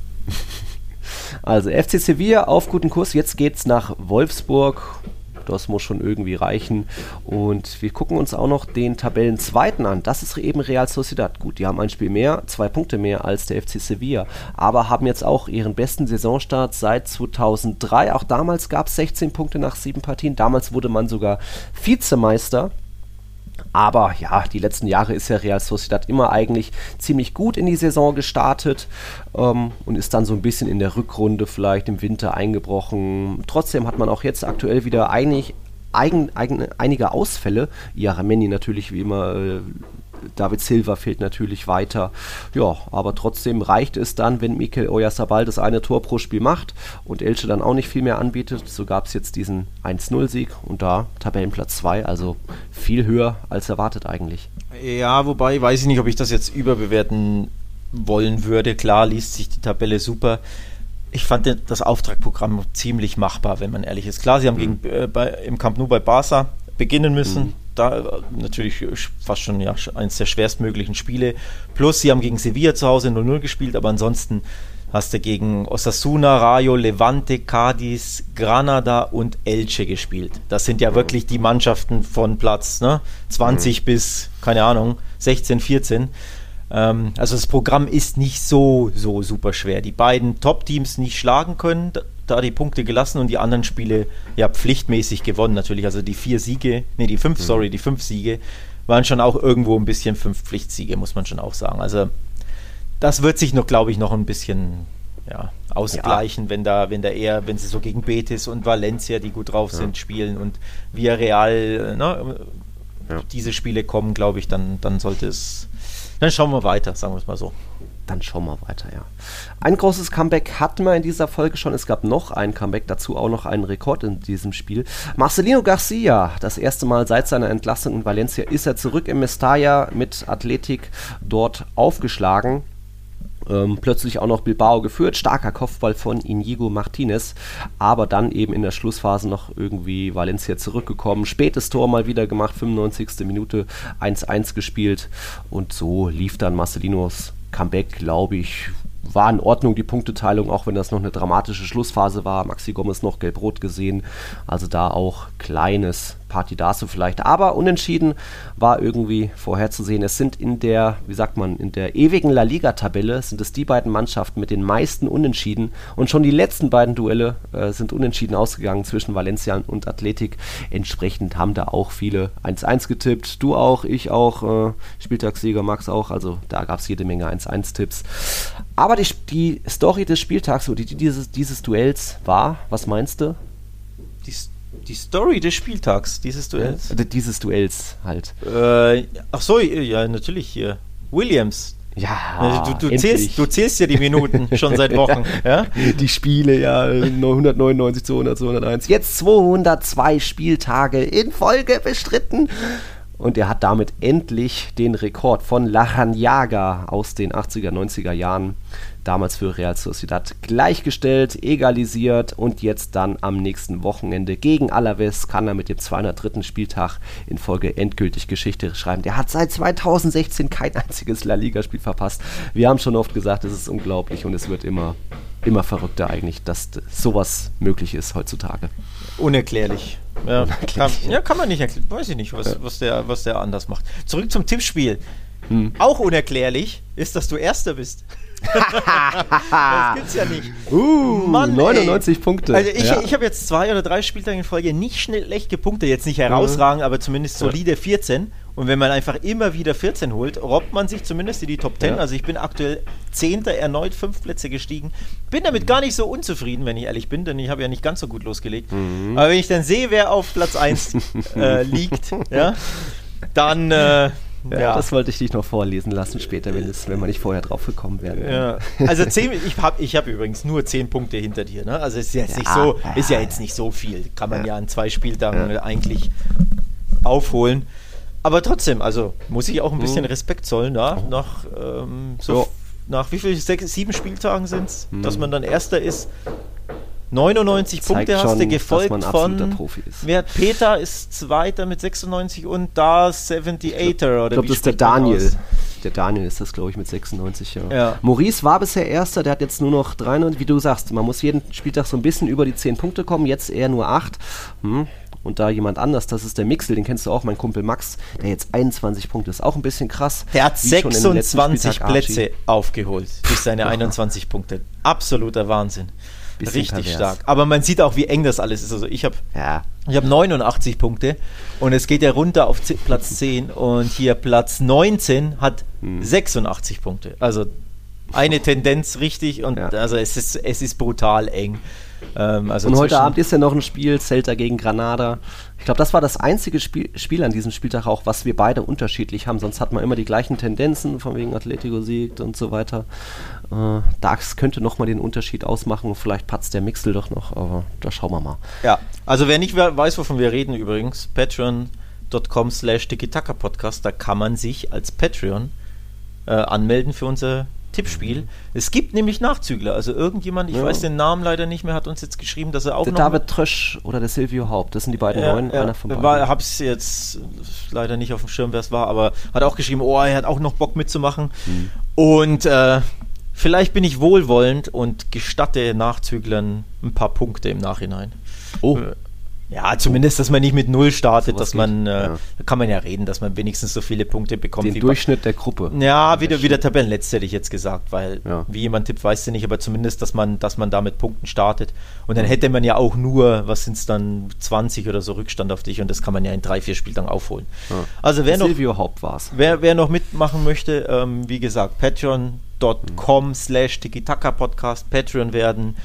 Speaker 3: Also FC Sevilla auf guten Kurs. Jetzt geht es nach Wolfsburg. Das muss schon irgendwie reichen. Und wir gucken uns auch noch den Tabellenzweiten an. Das ist eben Real Sociedad. Gut, die haben ein Spiel mehr, zwei Punkte mehr als der FC Sevilla, aber haben jetzt auch ihren besten Saisonstart seit 2003. Auch damals gab es 16 Punkte nach sieben Partien. Damals wurde man sogar Vizemeister. Aber ja, die letzten Jahre ist ja Real Sociedad immer eigentlich ziemlich gut in die Saison gestartet ähm, und ist dann so ein bisschen in der Rückrunde vielleicht im Winter eingebrochen. Trotzdem hat man auch jetzt aktuell wieder einig, eigen, eigen, einige Ausfälle. Iaramendi natürlich wie immer äh, David Silva fehlt natürlich weiter. Ja, aber trotzdem reicht es dann, wenn Mikel Oyarzabal das eine Tor pro Spiel macht und Elche dann auch nicht viel mehr anbietet. So gab es jetzt diesen 1-0-Sieg und da Tabellenplatz 2, also viel höher als erwartet eigentlich.
Speaker 2: Ja, wobei weiß ich nicht, ob ich das jetzt überbewerten wollen würde. Klar liest sich die Tabelle super ich fand das Auftragprogramm ziemlich machbar, wenn man ehrlich ist. Klar, sie haben mhm. gegen, äh, bei, im Camp Nou bei Barca beginnen müssen. Mhm da äh, natürlich fast schon ja, eines der schwerstmöglichen Spiele. Plus, sie haben gegen Sevilla zu Hause 0-0 gespielt, aber ansonsten hast du gegen Osasuna, Rayo, Levante, Cadiz, Granada und Elche gespielt. Das sind ja mhm. wirklich die Mannschaften von Platz ne? 20 mhm. bis, keine Ahnung, 16, 14. Ähm, also das Programm ist nicht so, so super schwer. Die beiden Top-Teams nicht schlagen können, da die Punkte gelassen und die anderen Spiele ja pflichtmäßig gewonnen natürlich. Also die vier Siege, nee, die fünf, mhm. sorry, die fünf Siege waren schon auch irgendwo ein bisschen fünf Pflichtsiege, muss man schon auch sagen. Also das wird sich noch, glaube ich, noch ein bisschen ja, ausgleichen, ja. wenn da, wenn da eher, wenn sie so gegen Betis und Valencia, die gut drauf ja. sind, spielen und Villarreal, ne, ja. diese Spiele kommen, glaube ich, dann, dann sollte es, dann schauen wir weiter, sagen wir es mal so
Speaker 3: dann schauen wir weiter, ja. Ein großes Comeback hatten wir in dieser Folge schon. Es gab noch ein Comeback, dazu auch noch einen Rekord in diesem Spiel. Marcelino Garcia, das erste Mal seit seiner Entlassung in Valencia, ist er zurück im Mestalla mit Athletik dort aufgeschlagen. Ähm, plötzlich auch noch Bilbao geführt. Starker Kopfball von Inigo Martinez, aber dann eben in der Schlussphase noch irgendwie Valencia zurückgekommen. Spätes Tor mal wieder gemacht, 95. Minute 1-1 gespielt und so lief dann Marcelinos Comeback, glaube ich, war in Ordnung, die Punkteteilung, auch wenn das noch eine dramatische Schlussphase war. Maxi Gomez noch gelb-rot gesehen. Also da auch kleines Partidaso vielleicht. Aber unentschieden war irgendwie vorherzusehen. Es sind in der, wie sagt man, in der ewigen La Liga-Tabelle sind es die beiden Mannschaften mit den meisten Unentschieden. Und schon die letzten beiden Duelle äh, sind unentschieden ausgegangen zwischen Valencia und Athletik. Entsprechend haben da auch viele 1-1 getippt. Du auch, ich auch, äh, Spieltagssieger Max auch. Also da gab es jede Menge 1-1-Tipps. Aber die, die Story des Spieltags, oder die, dieses, dieses Duells war, was meinst du?
Speaker 2: Die die Story des Spieltags, dieses Duells?
Speaker 3: Ja, dieses Duells halt.
Speaker 2: Äh, ach so, ja, natürlich hier. Williams.
Speaker 3: Ja,
Speaker 2: du, du, zählst, du zählst ja die Minuten schon seit Wochen. ja?
Speaker 3: Die Spiele, ja, 199, 200, 201. Jetzt 202 Spieltage in Folge bestritten. Und er hat damit endlich den Rekord von Lachanyaga aus den 80er, 90er Jahren damals für Real Sociedad gleichgestellt, egalisiert und jetzt dann am nächsten Wochenende gegen Alaves kann er mit dem 203. Spieltag in Folge endgültig Geschichte schreiben. Der hat seit 2016 kein einziges La Liga-Spiel verpasst. Wir haben schon oft gesagt, es ist unglaublich und es wird immer, immer verrückter eigentlich, dass sowas möglich ist heutzutage.
Speaker 2: Unerklärlich. Ja, kann, ja, kann man nicht erklären. Weiß ich nicht, was, ja. was, der, was der anders macht. Zurück zum Tippspiel. Hm. Auch unerklärlich ist, dass du Erster bist. das gibt's ja nicht.
Speaker 3: Uh, Mann, 99 ey. Punkte.
Speaker 2: Also ich, ja. ich habe jetzt zwei oder drei Spieltage in Folge nicht schlecht gepunktet, jetzt nicht herausragend, mhm. aber zumindest solide 14. Und wenn man einfach immer wieder 14 holt, robbt man sich zumindest in die Top 10. Ja. Also ich bin aktuell Zehnter, erneut fünf Plätze gestiegen. Bin damit gar nicht so unzufrieden, wenn ich ehrlich bin, denn ich habe ja nicht ganz so gut losgelegt. Mhm. Aber wenn ich dann sehe, wer auf Platz 1 äh, liegt, ja, dann äh,
Speaker 3: ja, ja, Das wollte ich dich noch vorlesen lassen später, wenn, es, wenn wir nicht vorher drauf gekommen wären.
Speaker 2: Ja. Also zehn, ich habe ich hab übrigens nur zehn Punkte hinter dir. Ne? Also ist jetzt ja, nicht so, ist ja jetzt nicht so viel. Kann man ja, in zwei Spieltagen eigentlich aufholen. Aber trotzdem, also muss ich auch ein bisschen mhm. Respekt zollen, ja? nach, ähm, so nach wie viel, sechs, sieben Spieltagen sind es, mhm. dass man dann Erster ist. 99 Zeigt Punkte hast du gefolgt von. Wer Peter ist Zweiter mit 96 und da 78er
Speaker 3: oder Ich glaube, das ist der Daniel. Aus? Der Daniel ist das, glaube ich, mit 96, ja. ja. Maurice war bisher Erster, der hat jetzt nur noch 93, wie du sagst, man muss jeden Spieltag so ein bisschen über die 10 Punkte kommen, jetzt eher nur 8. Hm. Und da jemand anders, das ist der Mixel, den kennst du auch, mein Kumpel Max, der jetzt 21 Punkte ist, auch ein bisschen krass.
Speaker 2: Der hat 26 Plätze aufgeholt durch seine 21 Punkte. Absoluter Wahnsinn. Bisschen Richtig pervers. stark. Aber man sieht auch, wie eng das alles ist. Also ich habe ja. hab 89 Punkte und es geht ja runter auf Platz 10 und hier Platz 19 hat hm. 86 Punkte. Also eine Tendenz richtig und ja. also es ist, es ist brutal eng.
Speaker 3: Ähm, also und heute Abend ist ja noch ein Spiel, Celta gegen Granada. Ich glaube, das war das einzige Spiel, Spiel, an diesem Spieltag auch, was wir beide unterschiedlich haben. Sonst hat man immer die gleichen Tendenzen, von wegen Atletico siegt und so weiter. Äh, das könnte nochmal den Unterschied ausmachen. Vielleicht patzt der Mixel doch noch, aber da schauen wir mal.
Speaker 2: Ja, also wer nicht weiß, wovon wir reden übrigens, patreon.com slash Podcast, da kann man sich als Patreon äh, anmelden für unser Tippspiel. Es gibt nämlich Nachzügler. Also irgendjemand, ich ja. weiß den Namen leider nicht mehr, hat uns jetzt geschrieben, dass er auch
Speaker 3: der. David Trösch oder der Silvio Haupt, das sind die beiden
Speaker 2: ja,
Speaker 3: neuen,
Speaker 2: ja. einer von beiden. War, hab's jetzt leider nicht auf dem Schirm, wer es war, aber hat auch geschrieben, oh, er hat auch noch Bock mitzumachen. Hm. Und äh, vielleicht bin ich wohlwollend und gestatte Nachzüglern ein paar Punkte im Nachhinein. Oh. Ja, zumindest, dass man nicht mit Null startet, dass man, äh, ja. da kann man ja reden, dass man wenigstens so viele Punkte bekommt.
Speaker 3: Den Durchschnitt der Gruppe.
Speaker 2: Ja, wieder, wieder Tabellenletzte hätte ich jetzt gesagt, weil ja. wie jemand tippt, weiß du nicht, aber zumindest, dass man, dass man da mit Punkten startet. Und dann hätte man ja auch nur, was sind es dann, 20 oder so Rückstand auf dich und das kann man ja in drei, vier Spieltagen aufholen. Ja. Also wer
Speaker 3: Silvio
Speaker 2: noch,
Speaker 3: Haupt war's.
Speaker 2: Wer, wer noch mitmachen möchte, ähm, wie gesagt, patreon.com slash Podcast Patreon werden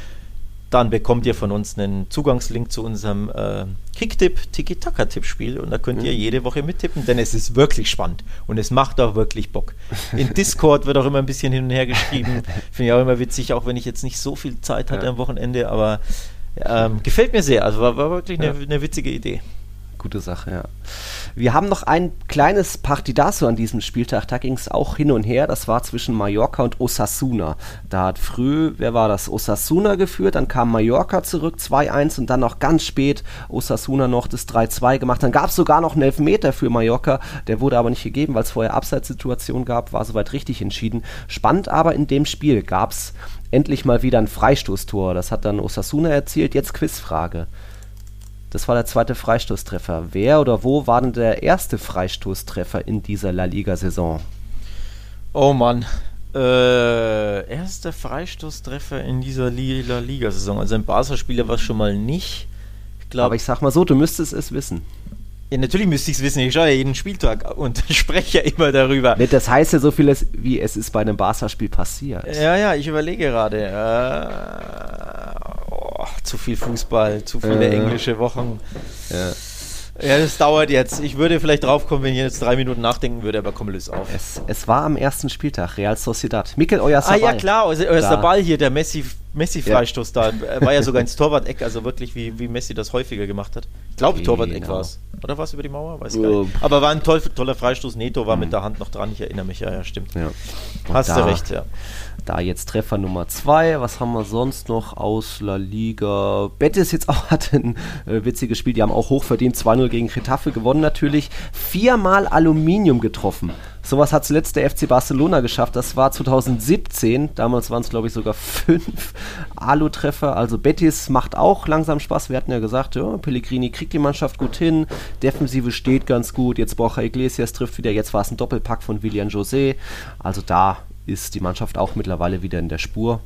Speaker 2: dann bekommt ihr von uns einen Zugangslink zu unserem äh, Kicktipp Tiki-Taka-Tippspiel und da könnt ihr mhm. jede Woche mittippen, denn es ist wirklich spannend und es macht auch wirklich Bock. In Discord wird auch immer ein bisschen hin und her geschrieben. Finde ich auch immer witzig, auch wenn ich jetzt nicht so viel Zeit hatte ja. am Wochenende, aber ähm, gefällt mir sehr. Also war, war wirklich eine, eine witzige Idee.
Speaker 3: Gute Sache, ja. Wir haben noch ein kleines Partidazo an diesem Spieltag. Da ging es auch hin und her. Das war zwischen Mallorca und Osasuna. Da hat früh, wer war das? Osasuna geführt. Dann kam Mallorca zurück, 2-1. Und dann noch ganz spät Osasuna noch das 3-2 gemacht. Dann gab es sogar noch einen Elfmeter für Mallorca. Der wurde aber nicht gegeben, weil es vorher Abseitssituation gab. War soweit richtig entschieden. Spannend aber in dem Spiel gab es endlich mal wieder ein Freistoßtor. Das hat dann Osasuna erzielt. Jetzt Quizfrage. Das war der zweite Freistoßtreffer. Wer oder wo war denn der erste Freistoßtreffer in dieser La Liga-Saison?
Speaker 2: Oh Mann. Äh, erster Freistoßtreffer in dieser La Liga-Saison. Also ein Barca-Spieler war es schon mal nicht.
Speaker 3: Ich glaub, Aber ich sag mal so, du müsstest es wissen.
Speaker 2: Ja, natürlich müsste ich es wissen. Ich schaue ja jeden Spieltag und spreche ja immer darüber.
Speaker 3: Das heißt ja so vieles, wie es ist bei einem Barca-Spiel passiert.
Speaker 2: Ja, ja, ich überlege gerade. Äh, zu viel Fußball, zu viele äh, englische Wochen. Ja. Ja, das dauert jetzt. Ich würde vielleicht draufkommen, wenn ich jetzt drei Minuten nachdenken würde, aber komm, löse auf.
Speaker 3: Es, es war am ersten Spieltag, Real Sociedad. Mikel Oyarzabal.
Speaker 2: Ah ja, klar, Oyarzabal hier, der Messi, Messi-Freistoß ja. da. War ja sogar ins Torwart-Eck, also wirklich, wie, wie Messi das häufiger gemacht hat. Ich glaube, genau. Torwart-Eck war es. Oder war es über die Mauer? Weiß gar nicht. Aber war ein toll, toller Freistoß. Neto war mhm. mit der Hand noch dran, ich erinnere mich, ja, ja, stimmt. Ja. Hast du recht, ja.
Speaker 3: Da jetzt Treffer Nummer 2. Was haben wir sonst noch aus La Liga? Betis jetzt auch hat ein äh, witziges Spiel. Die haben auch hochverdient 2-0 gegen Getafe gewonnen natürlich. Viermal Aluminium getroffen. Sowas hat zuletzt der FC Barcelona geschafft. Das war 2017. Damals waren es, glaube ich, sogar fünf Alu-Treffer. Also Betis macht auch langsam Spaß. Wir hatten ja gesagt, ja, Pellegrini kriegt die Mannschaft gut hin. Defensive steht ganz gut. Jetzt Borja Iglesias trifft wieder. Jetzt war es ein Doppelpack von William José. Also da ist die Mannschaft auch mittlerweile wieder in der Spur.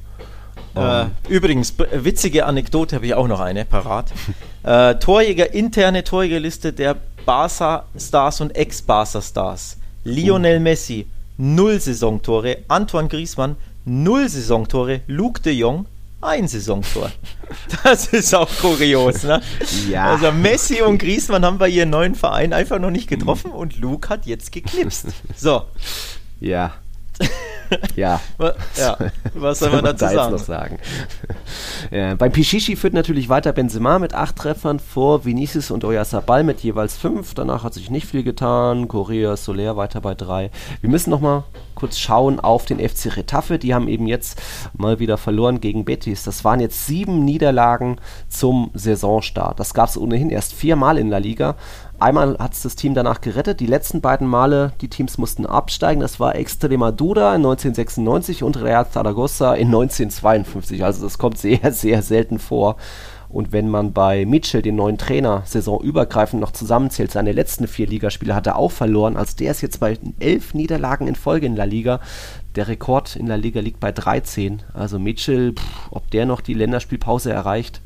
Speaker 2: Äh, ähm. übrigens, witzige Anekdote habe ich auch noch eine parat. äh, Torjäger, interne Torjägerliste der Barca-Stars und Ex-Barca-Stars. Lionel Messi, null Saisontore. Antoine Griezmann, null Saisontore. Luke de Jong, ein Saisontor. Das ist auch kurios, ne? Ja. Also Messi und Griezmann haben bei ihren neuen Verein einfach noch nicht getroffen und Luke hat jetzt geknipst. So.
Speaker 3: Ja. Ja.
Speaker 2: ja. Was soll man dazu sagen?
Speaker 3: Noch sagen? ja, beim Pichichi führt natürlich weiter Benzema mit acht Treffern vor Vinicius und Oyarzabal mit jeweils fünf. Danach hat sich nicht viel getan. Correa, Soler weiter bei drei. Wir müssen noch mal kurz schauen auf den FC Retafe. Die haben eben jetzt mal wieder verloren gegen Betis. Das waren jetzt sieben Niederlagen zum Saisonstart. Das gab es ohnehin erst viermal in der Liga. Einmal hat es das Team danach gerettet. Die letzten beiden Male, die Teams mussten absteigen. Das war Extremadura in 1996 und Real Zaragoza in 1952. Also das kommt sehr, sehr selten vor. Und wenn man bei Mitchell, den neuen Trainer, saisonübergreifend noch zusammenzählt, seine letzten vier Ligaspiele hat er auch verloren. Also der ist jetzt bei elf Niederlagen in Folge in La Liga. Der Rekord in La Liga liegt bei 13. Also Mitchell, pff, ob der noch die Länderspielpause erreicht,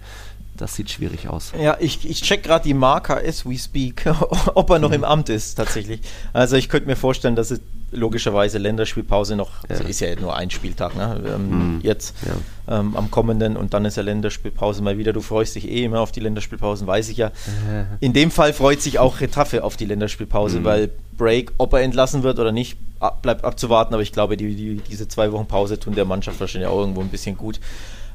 Speaker 3: das sieht schwierig aus.
Speaker 2: Ja, ich, ich check gerade die Marker as we speak, ob er noch im Amt ist tatsächlich. Also ich könnte mir vorstellen, dass es logischerweise Länderspielpause noch, ja. also ist ja nur ein Spieltag, ne? Ähm, mhm. Jetzt ja. ähm, am kommenden und dann ist ja Länderspielpause mal wieder. Du freust dich eh immer auf die Länderspielpausen, weiß ich ja. In dem Fall freut sich auch Retaffe auf die Länderspielpause, mhm. weil Break, ob er entlassen wird oder nicht, ab, bleibt abzuwarten, aber ich glaube, die, die, diese zwei Wochen Pause tun der Mannschaft wahrscheinlich auch irgendwo ein bisschen gut.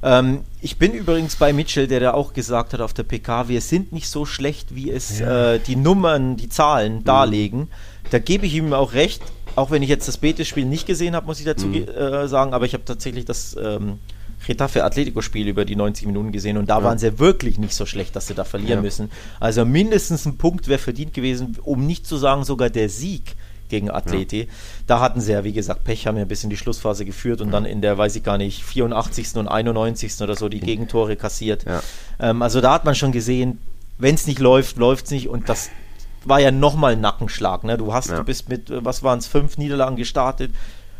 Speaker 2: Ähm, ich bin übrigens bei Mitchell, der da auch gesagt hat auf der PK, wir sind nicht so schlecht, wie es ja. äh, die Nummern, die Zahlen mhm. darlegen. Da gebe ich ihm auch recht, auch wenn ich jetzt das Betis-Spiel nicht gesehen habe, muss ich dazu mhm. äh, sagen, aber ich habe tatsächlich das ähm, Retafe Atletico-Spiel über die 90 Minuten gesehen und da ja. waren sie wirklich nicht so schlecht, dass sie da verlieren ja. müssen. Also mindestens ein Punkt wäre verdient gewesen, um nicht zu sagen sogar der Sieg gegen Atleti. Ja. Da hatten sie ja, wie gesagt, Pech, haben ja ein bisschen die Schlussphase geführt und ja. dann in der, weiß ich gar nicht, 84. und 91. oder so die Gegentore kassiert. Ja. Ähm, also da hat man schon gesehen, wenn es nicht läuft, läuft es nicht und das war ja nochmal ein Nackenschlag. Ne? Du hast, du bist mit, was waren es, fünf Niederlagen gestartet,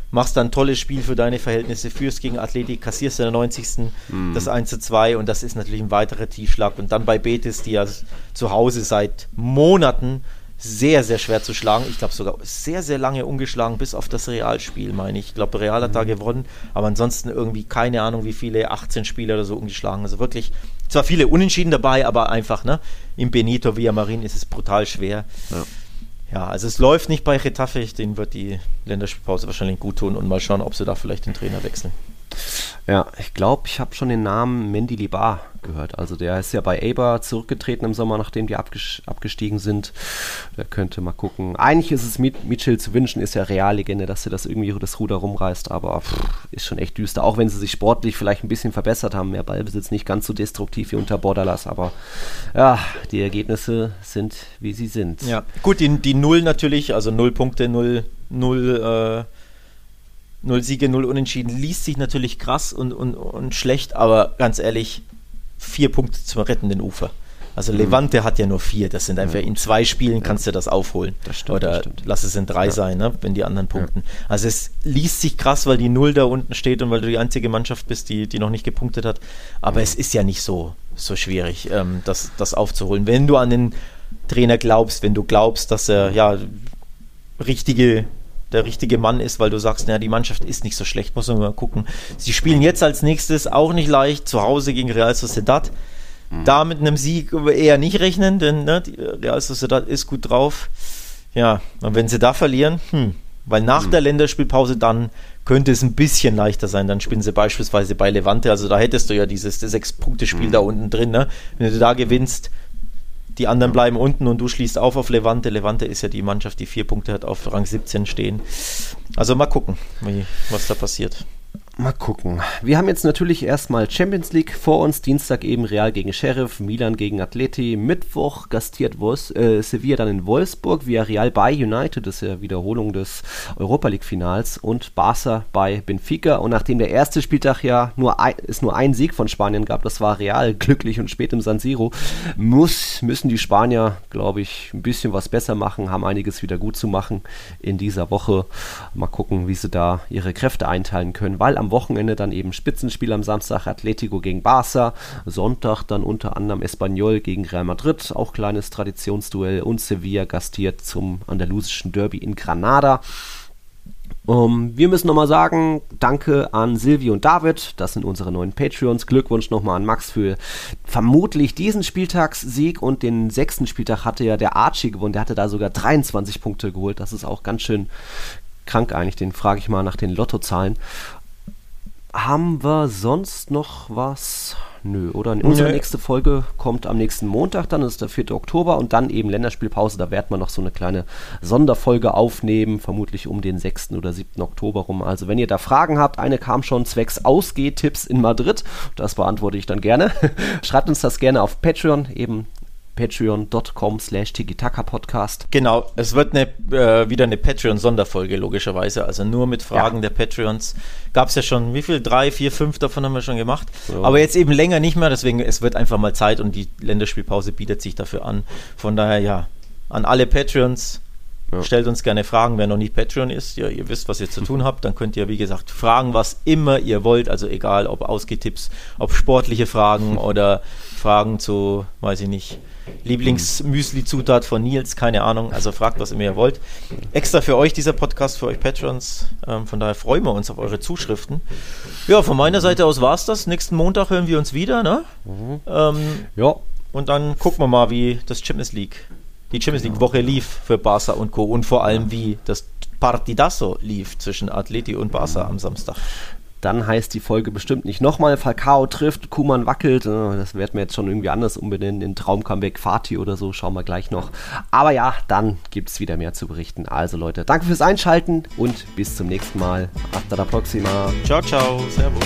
Speaker 2: machst dann ein tolles Spiel für deine Verhältnisse, führst gegen Athletik, kassierst in der 90. Mhm. das 1 zu 2 und das ist natürlich ein weiterer Tiefschlag. Und dann bei Betis, die ja zu Hause seit Monaten sehr, sehr schwer zu schlagen. Ich glaube sogar sehr, sehr lange ungeschlagen, bis auf das Realspiel, meine ich. Ich glaube, Real hat mhm. da gewonnen, aber ansonsten irgendwie keine Ahnung, wie viele, 18 Spiele oder so ungeschlagen. Also wirklich, zwar viele Unentschieden dabei, aber einfach, ne? Im Benito Villamarin ist es brutal schwer. Ja. Ja, also es läuft nicht bei Retafe, denen wird die Länderspielpause wahrscheinlich gut tun und mal schauen, ob sie da vielleicht den Trainer wechseln.
Speaker 3: Ja, ich glaube, ich habe schon den Namen Mendy Libar gehört. Also der ist ja bei Eber zurückgetreten im Sommer, nachdem die abgestiegen sind. Der könnte mal gucken. Eigentlich ist es Mitchell zu wünschen, ist ja Reallegende, dass sie das irgendwie das Ruder rumreißt, aber pff, ist schon echt düster. Auch wenn sie sich sportlich vielleicht ein bisschen verbessert haben. Mehr Ballbesitz, nicht ganz so destruktiv wie unter Borderlass, aber ja, die Ergebnisse sind, wie sie sind.
Speaker 2: Ja, gut, die, die Null natürlich, also Null Punkte, Null, Null, äh Null Siege, null Unentschieden liest sich natürlich krass und, und, und schlecht, aber ganz ehrlich, vier Punkte zum rettenden Ufer. Also mhm. Levante hat ja nur vier. Das sind einfach ja, in zwei Spielen ja. kannst du das aufholen. Das stimmt, Oder das lass es in drei ja. sein, ne, wenn die anderen punkten. Also es liest sich krass, weil die Null da unten steht und weil du die einzige Mannschaft bist, die, die noch nicht gepunktet hat. Aber mhm. es ist ja nicht so, so schwierig, ähm, das, das aufzuholen. Wenn du an den Trainer glaubst, wenn du glaubst, dass er ja richtige der richtige Mann ist, weil du sagst, naja, die Mannschaft ist nicht so schlecht, muss man mal gucken. Sie spielen jetzt als nächstes auch nicht leicht, zu Hause gegen Real Sociedad. mhm. da mit einem Sieg eher nicht rechnen, denn ne, Real Sociedad ist gut drauf. Ja, und wenn sie da verlieren, hm, weil nach mhm. der Länderspielpause dann könnte es ein bisschen leichter sein. Dann spielen sie beispielsweise bei Levante. Also da hättest du ja dieses Sechs-Punkte-Spiel mhm. da unten drin. Ne? Wenn du da gewinnst, die anderen bleiben unten und du schließt auf auf Levante. Levante ist ja die Mannschaft, die vier Punkte hat, auf Rang 17 stehen. Also mal gucken, wie, was da passiert.
Speaker 3: Mal gucken. Wir haben jetzt natürlich erstmal Champions League vor uns. Dienstag eben Real gegen Sheriff, Milan gegen Atleti. Mittwoch gastiert Wolfs äh, Sevilla dann in Wolfsburg. Via Real bei United, das ist ja Wiederholung des Europa League Finals. Und Barca bei Benfica. Und nachdem der erste Spieltag ja nur ein, es nur einen Sieg von Spanien gab, das war Real glücklich und spät im San Siro, muss, müssen die Spanier, glaube ich, ein bisschen was besser machen, haben einiges wieder gut zu machen in dieser Woche. Mal gucken, wie sie da ihre Kräfte einteilen können, weil am Wochenende dann eben Spitzenspiel am Samstag Atletico gegen Barça, Sonntag dann unter anderem Espanyol gegen Real Madrid, auch kleines Traditionsduell und Sevilla gastiert zum andalusischen Derby in Granada. Um, wir müssen nochmal sagen, danke an Silvi und David, das sind unsere neuen Patreons. Glückwunsch nochmal an Max für vermutlich diesen Spieltagssieg und den sechsten Spieltag hatte ja der Archie gewonnen, der hatte da sogar 23 Punkte geholt. Das ist auch ganz schön krank eigentlich, den frage ich mal nach den Lottozahlen. Haben wir sonst noch was? Nö, oder? Unsere Nö. nächste Folge kommt am nächsten Montag, dann ist der 4. Oktober und dann eben Länderspielpause. Da werden wir noch so eine kleine Sonderfolge aufnehmen, vermutlich um den 6. oder 7. Oktober rum. Also, wenn ihr da Fragen habt, eine kam schon zwecks Ausgehtipps in Madrid. Das beantworte ich dann gerne. Schreibt uns das gerne auf Patreon, eben patreon.com slash podcast
Speaker 2: Genau, es wird eine, äh, wieder eine Patreon-Sonderfolge, logischerweise. Also nur mit Fragen ja. der Patreons. Gab es ja schon, wie viel? Drei, vier, fünf davon haben wir schon gemacht. So. Aber jetzt eben länger nicht mehr, deswegen es wird einfach mal Zeit und die Länderspielpause bietet sich dafür an. Von daher, ja, an alle Patreons. Ja. Stellt uns gerne Fragen, wer noch nicht Patreon ist. Ja, ihr wisst, was ihr zu tun habt. Dann könnt ihr, wie gesagt, fragen, was immer ihr wollt. Also egal, ob Ausgetipps, ob sportliche Fragen oder Fragen zu, weiß ich nicht, Lieblingsmüsli-Zutat von Nils, keine Ahnung. Also fragt, was immer ihr wollt. Extra für euch dieser Podcast, für euch Patrons. Ähm, von daher freuen wir uns auf eure Zuschriften. Ja, von meiner Seite aus war es das. Nächsten Montag hören wir uns wieder, ne? Mhm. Ähm, ja. Und dann gucken wir mal, wie das Champions League, die Champions League Woche lief für Barca und Co. Und vor allem, wie das Partidazo lief zwischen Atleti und Barca am Samstag
Speaker 3: dann heißt die Folge bestimmt nicht nochmal Falcao trifft, Kuman wackelt. Äh, das werden wir jetzt schon irgendwie anders umbenennen in Traumcomeback Fatih oder so. Schauen wir gleich noch. Aber ja, dann gibt es wieder mehr zu berichten. Also Leute, danke fürs Einschalten und bis zum nächsten Mal. Hasta la próxima.
Speaker 2: Ciao, ciao. Servus.